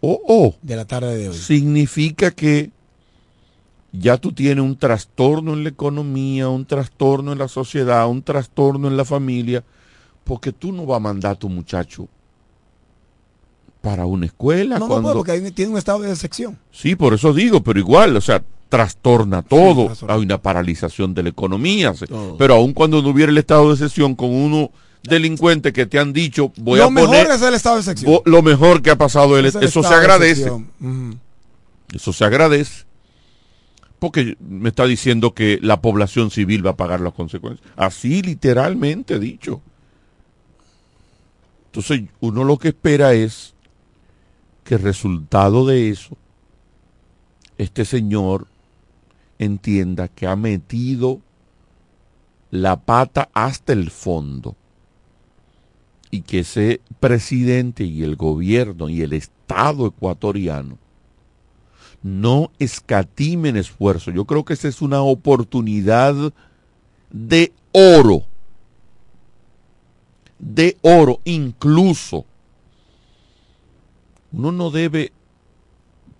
Oh, oh. de la tarde de hoy. Significa que ya tú tienes un trastorno en la economía, un trastorno en la sociedad, un trastorno en la familia, porque tú no vas a mandar a tu muchacho para una escuela. No, no cuando... puede, porque ahí tiene un estado de sección. Sí, por eso digo, pero igual, o sea, trastorna todo. trastorna. Hay una paralización de la economía. Todo. Pero aun cuando no hubiera el estado de sesión con uno delincuente que te han dicho, voy lo a mejor poner es el estado de vo- lo mejor que ha pasado, el- Es el eso se agradece. Eso se agradece. Porque me está diciendo que la población civil va a pagar las consecuencias. Así literalmente dicho. Entonces uno lo que espera es que resultado de eso, este señor entienda que ha metido la pata hasta el fondo y que ese presidente y el gobierno y el Estado ecuatoriano no escatimen esfuerzo. Yo creo que esa es una oportunidad de oro. De oro incluso. Uno no debe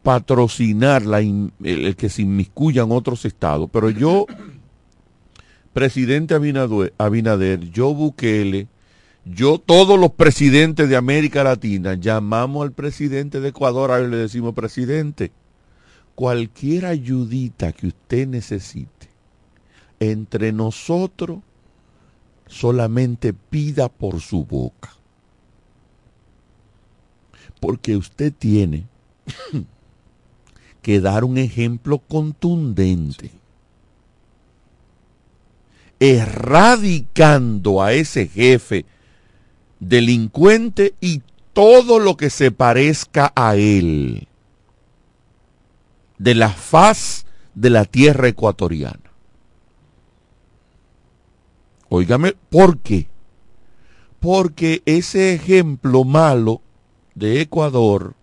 patrocinar la el, que se inmiscuyan otros estados, pero yo, presidente Abinader, yo Bukele, yo, todos los presidentes de América Latina, llamamos al presidente de Ecuador, a él le decimos, presidente, cualquier ayudita que usted necesite, entre nosotros, solamente pida por su boca. Porque usted tiene que dar un ejemplo contundente, erradicando a ese jefe delincuente y todo lo que se parezca a él de la faz de la tierra ecuatoriana. Óigame, ¿por qué? Porque ese ejemplo malo de Ecuador,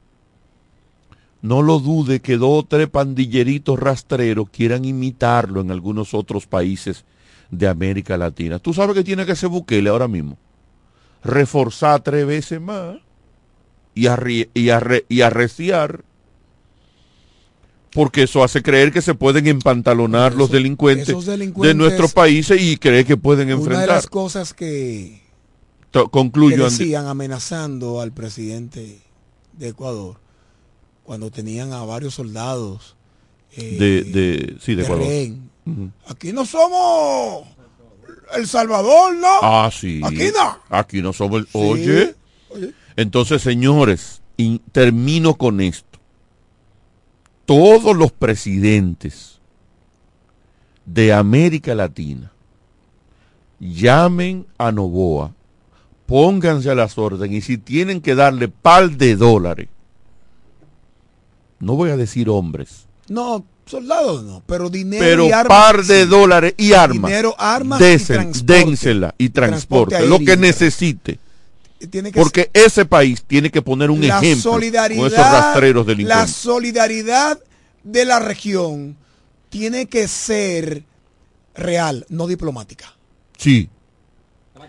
no lo dude que dos o tres pandilleritos rastreros quieran imitarlo en algunos otros países de América Latina. ¿Tú sabes que tiene que hacer Bukele ahora mismo? Reforzar tres veces más y, arri- y, arre- y arreciar porque eso hace creer que se pueden empantalonar los delincuentes, esos de delincuentes- nuestros países y cree que pueden Una de enfrentar. las cosas que, To- que Concluyo, decían amenazando al presidente de Ecuador cuando tenían a varios soldados eh, de, de, sí, de de Ecuador. rehén. Ujú. Aquí no somos El Salvador, ¿no? Ah, sí. Aquí no. Aquí no somos el... Sí. Oye. Oye. Entonces, señores, y termino con esto. Todos los presidentes de América Latina llamen a Novoa, pónganse a las órdenes y si tienen que darle par de dólares, no voy a decir hombres, No, soldados no, pero dinero pero y armas. par de sí. dólares y armas. Dinero, armas y Desen- transporte. dénsela y transporte, Transporte lo que necesite. Tiene que Porque ese país tiene que poner un la ejemplo solidaridad, con esos rastreros la delincuentes. solidaridad de la región tiene que ser real, no diplomática. Sí,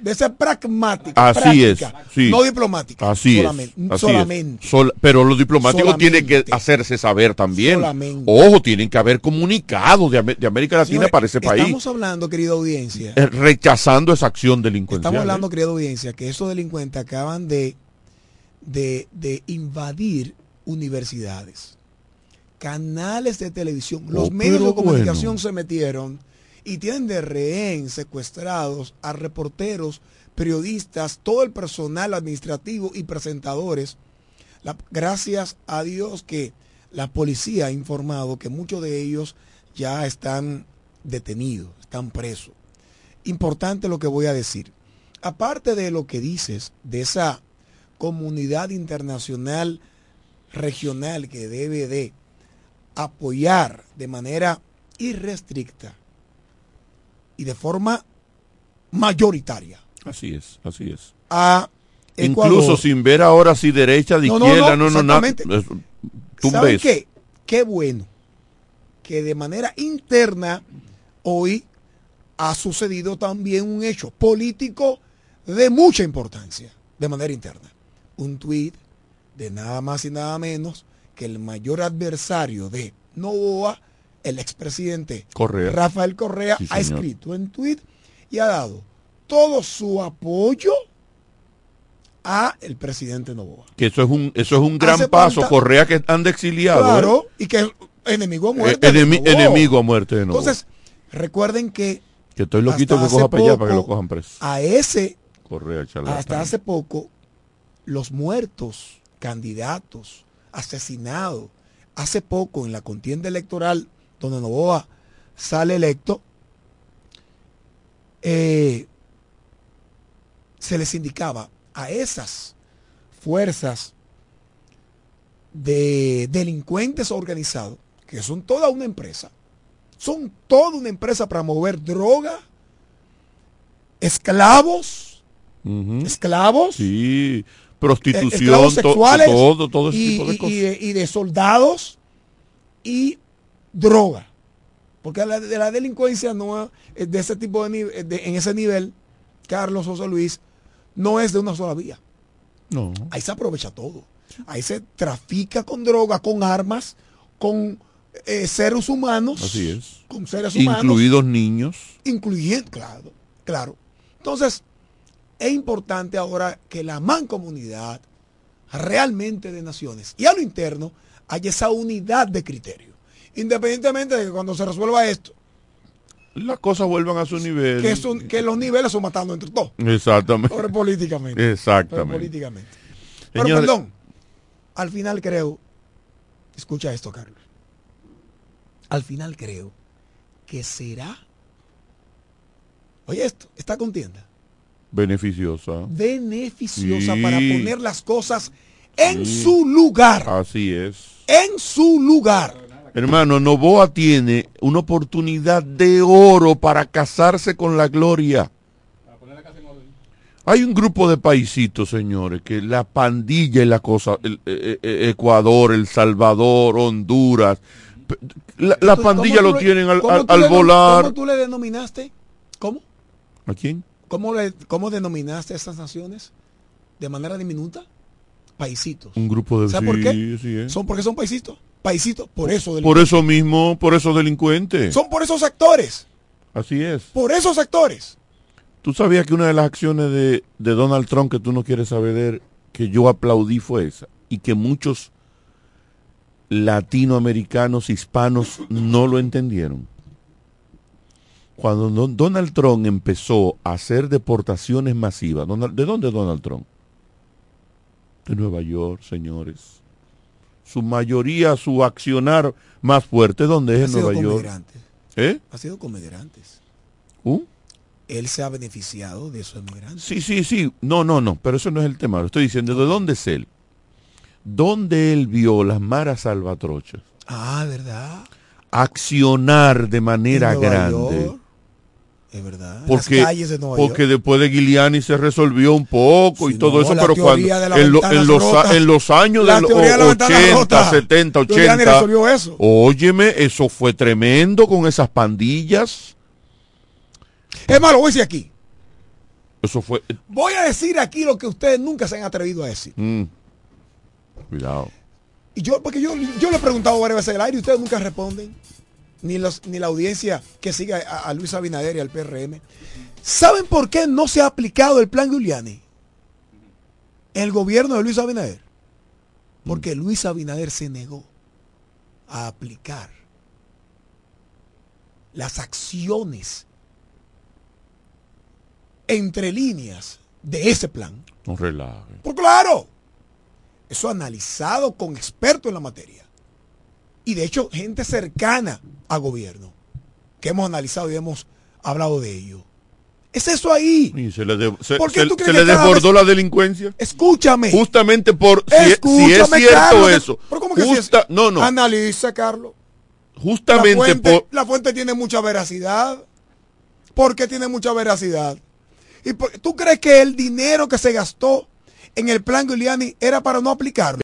De ser pragmática. así es. sí. No diplomática. Así solamente, es. así solamente. es. Sol- pero los diplomáticos Solamente. tienen que hacerse saber también. Solamente. Ojo, tienen que haber comunicado de, de América Latina para ese país, Estamos hablando, querida audiencia. eh, rechazando esa acción delincuencial. Estamos ¿eh? hablando, querida audiencia, que estos delincuentes acaban de, de, de invadir universidades, canales de televisión, los Oh, medios de comunicación bueno. se metieron y tienen de rehén secuestrados a reporteros, periodistas, todo el personal administrativo y presentadores. Gracias a Dios que la policía ha informado que muchos de ellos ya están detenidos, están presos. Importante lo que voy a decir. Aparte de lo que dices, de esa comunidad internacional regional que debe de apoyar de manera irrestricta y de forma mayoritaria Así es, así es. a Ecuador. Incluso sin ver ahora si derecha, de No, no, izquierda, no, no, no, nada. exactamente. Es- Tú ¿Saben ves. qué? Qué bueno que de manera interna hoy ha sucedido también un hecho político de mucha importancia de manera interna. un tuit de nada más y nada menos que el mayor adversario de Novoa, el expresidente Correa. Rafael Correa, Sí, ha escrito en tuit y ha dado todo su apoyo a el presidente Novoa. Que eso es un, eso es un gran Hace paso. Correa que anda exiliado. Claro, ¿eh? y que es enemigo a Eh, muerte. enemi- Novoa. enemigo a muerte de nuevo. Entonces, recuerden que que estoy loquito que coja para allá para que lo cojan preso. a ese Correa, charlatán. hasta hace poco, los muertos, candidatos, asesinados, hace poco en la contienda electoral donde Novoa sale electo, eh, se les indicaba a esas fuerzas de delincuentes organizados, que son toda una empresa, son toda una empresa para mover droga, esclavos, esclavos, Sí, eh, prostitución, esclavos to- sexuales todo, todo ese y, tipo de y- cosas. y de, y de soldados y droga. Porque la, de la delincuencia no es de ese tipo de, de- en ese nivel, Carlos José Luis, no es de una sola vía. No. Ahí se aprovecha todo. Ahí se trafica con droga, con armas, con eh, seres humanos. Así es. Con seres humanos. Incluidos niños. Incluyendo, claro, claro. Entonces, es importante ahora que la mancomunidad realmente de naciones y a lo interno haya esa unidad de criterio. Independientemente de que cuando se resuelva esto, Las cosas vuelvan a su nivel. que, son- que los niveles son matando entre todos. Exactamente. Sobre políticamente. Exactamente. Sobre políticamente. Pero perdón, al final creo, escucha esto, Carlos. Al final creo que será, oye esto, esta contienda, Beneficiosa. beneficiosa Sí. para poner las cosas en Sí. su lugar. Así es. En su lugar. Hermano, Novoa tiene una oportunidad de oro para casarse con la gloria. Hay un grupo de paisitos, señores, que la pandilla y la cosa, el, eh, eh, Ecuador, El Salvador, Honduras, la, la ¿Tú- pandilla lo le- tienen al, cómo al- tú al le- volar. ¿Cómo tú le denominaste? ¿Cómo? ¿A quién? ¿Cómo, le, ¿Cómo denominaste a estas naciones? ¿De manera diminuta? Paisitos. Un grupo de ¿Sabes por qué? sí es. ¿Son porque son paisitos? Paisitos, por eso. Por eso mismo, por esos delincuentes. Son por esos sectores. Así es. Por esos sectores. ¿Tú sabías que una de las acciones de, de Donald Trump que tú no quieres saber que yo aplaudí fue esa? Y que muchos latinoamericanos, hispanos, no lo entendieron. Cuando Don- Donald Trump empezó a hacer deportaciones masivas, Donald- ¿de dónde Donald Trump? De Nueva York, señores. Su mayoría, su accionar más fuerte, ¿dónde es en Nueva York? ¿Eh? Ha sido con migrantes. ¿Uh? Él se ha beneficiado de esos migrantes. Sí, sí, sí. No, no, no. Pero eso no es el tema. Lo estoy diciendo. ¿De dónde es él? ¿Dónde él vio las maras salvatrochas? Ah, ¿verdad? Accionar de manera grande. York. Es verdad. Porque, de porque después de Giuliani se resolvió un poco y todo no, eso, pero cuando en, lo- ventanas en los, en los años La de los teoría de las ventanas 80, rotas. 70, Giuliani 80, resolvió eso. óyeme, eso fue tremendo con esas pandillas. Es más, lo voy a decir aquí. Eso fue... Voy a decir aquí lo que ustedes nunca se han atrevido a decir. mm, cuidado. Y yo, porque yo, yo le he preguntado varias veces al aire y ustedes nunca responden. Ni, los, ni la audiencia que sigue a, a Luis Abinader y al PRM. ¿Saben por qué no se ha aplicado el plan Giuliani? El gobierno de Luis Abinader. Porque Luis Abinader se negó a aplicar las acciones entre líneas de ese plan. No relaje. Pues claro, eso analizado con expertos en la materia. Y de hecho, gente cercana a gobierno, que hemos analizado y hemos hablado de ello. Es eso ahí. Y se le, de- se- ¿Por qué se- tú crees se que le desbordó vez- la delincuencia. Escúchame. Justamente por si, si es cierto Carlos, eso. ¿Pero cómo que es? no, no. Analiza, Carlos. Justamente la fuente, por la fuente tiene mucha veracidad. ¿Por qué tiene mucha veracidad? ¿Y por- tú crees que el dinero que se gastó en el plan Giuliani era para no aplicarlo?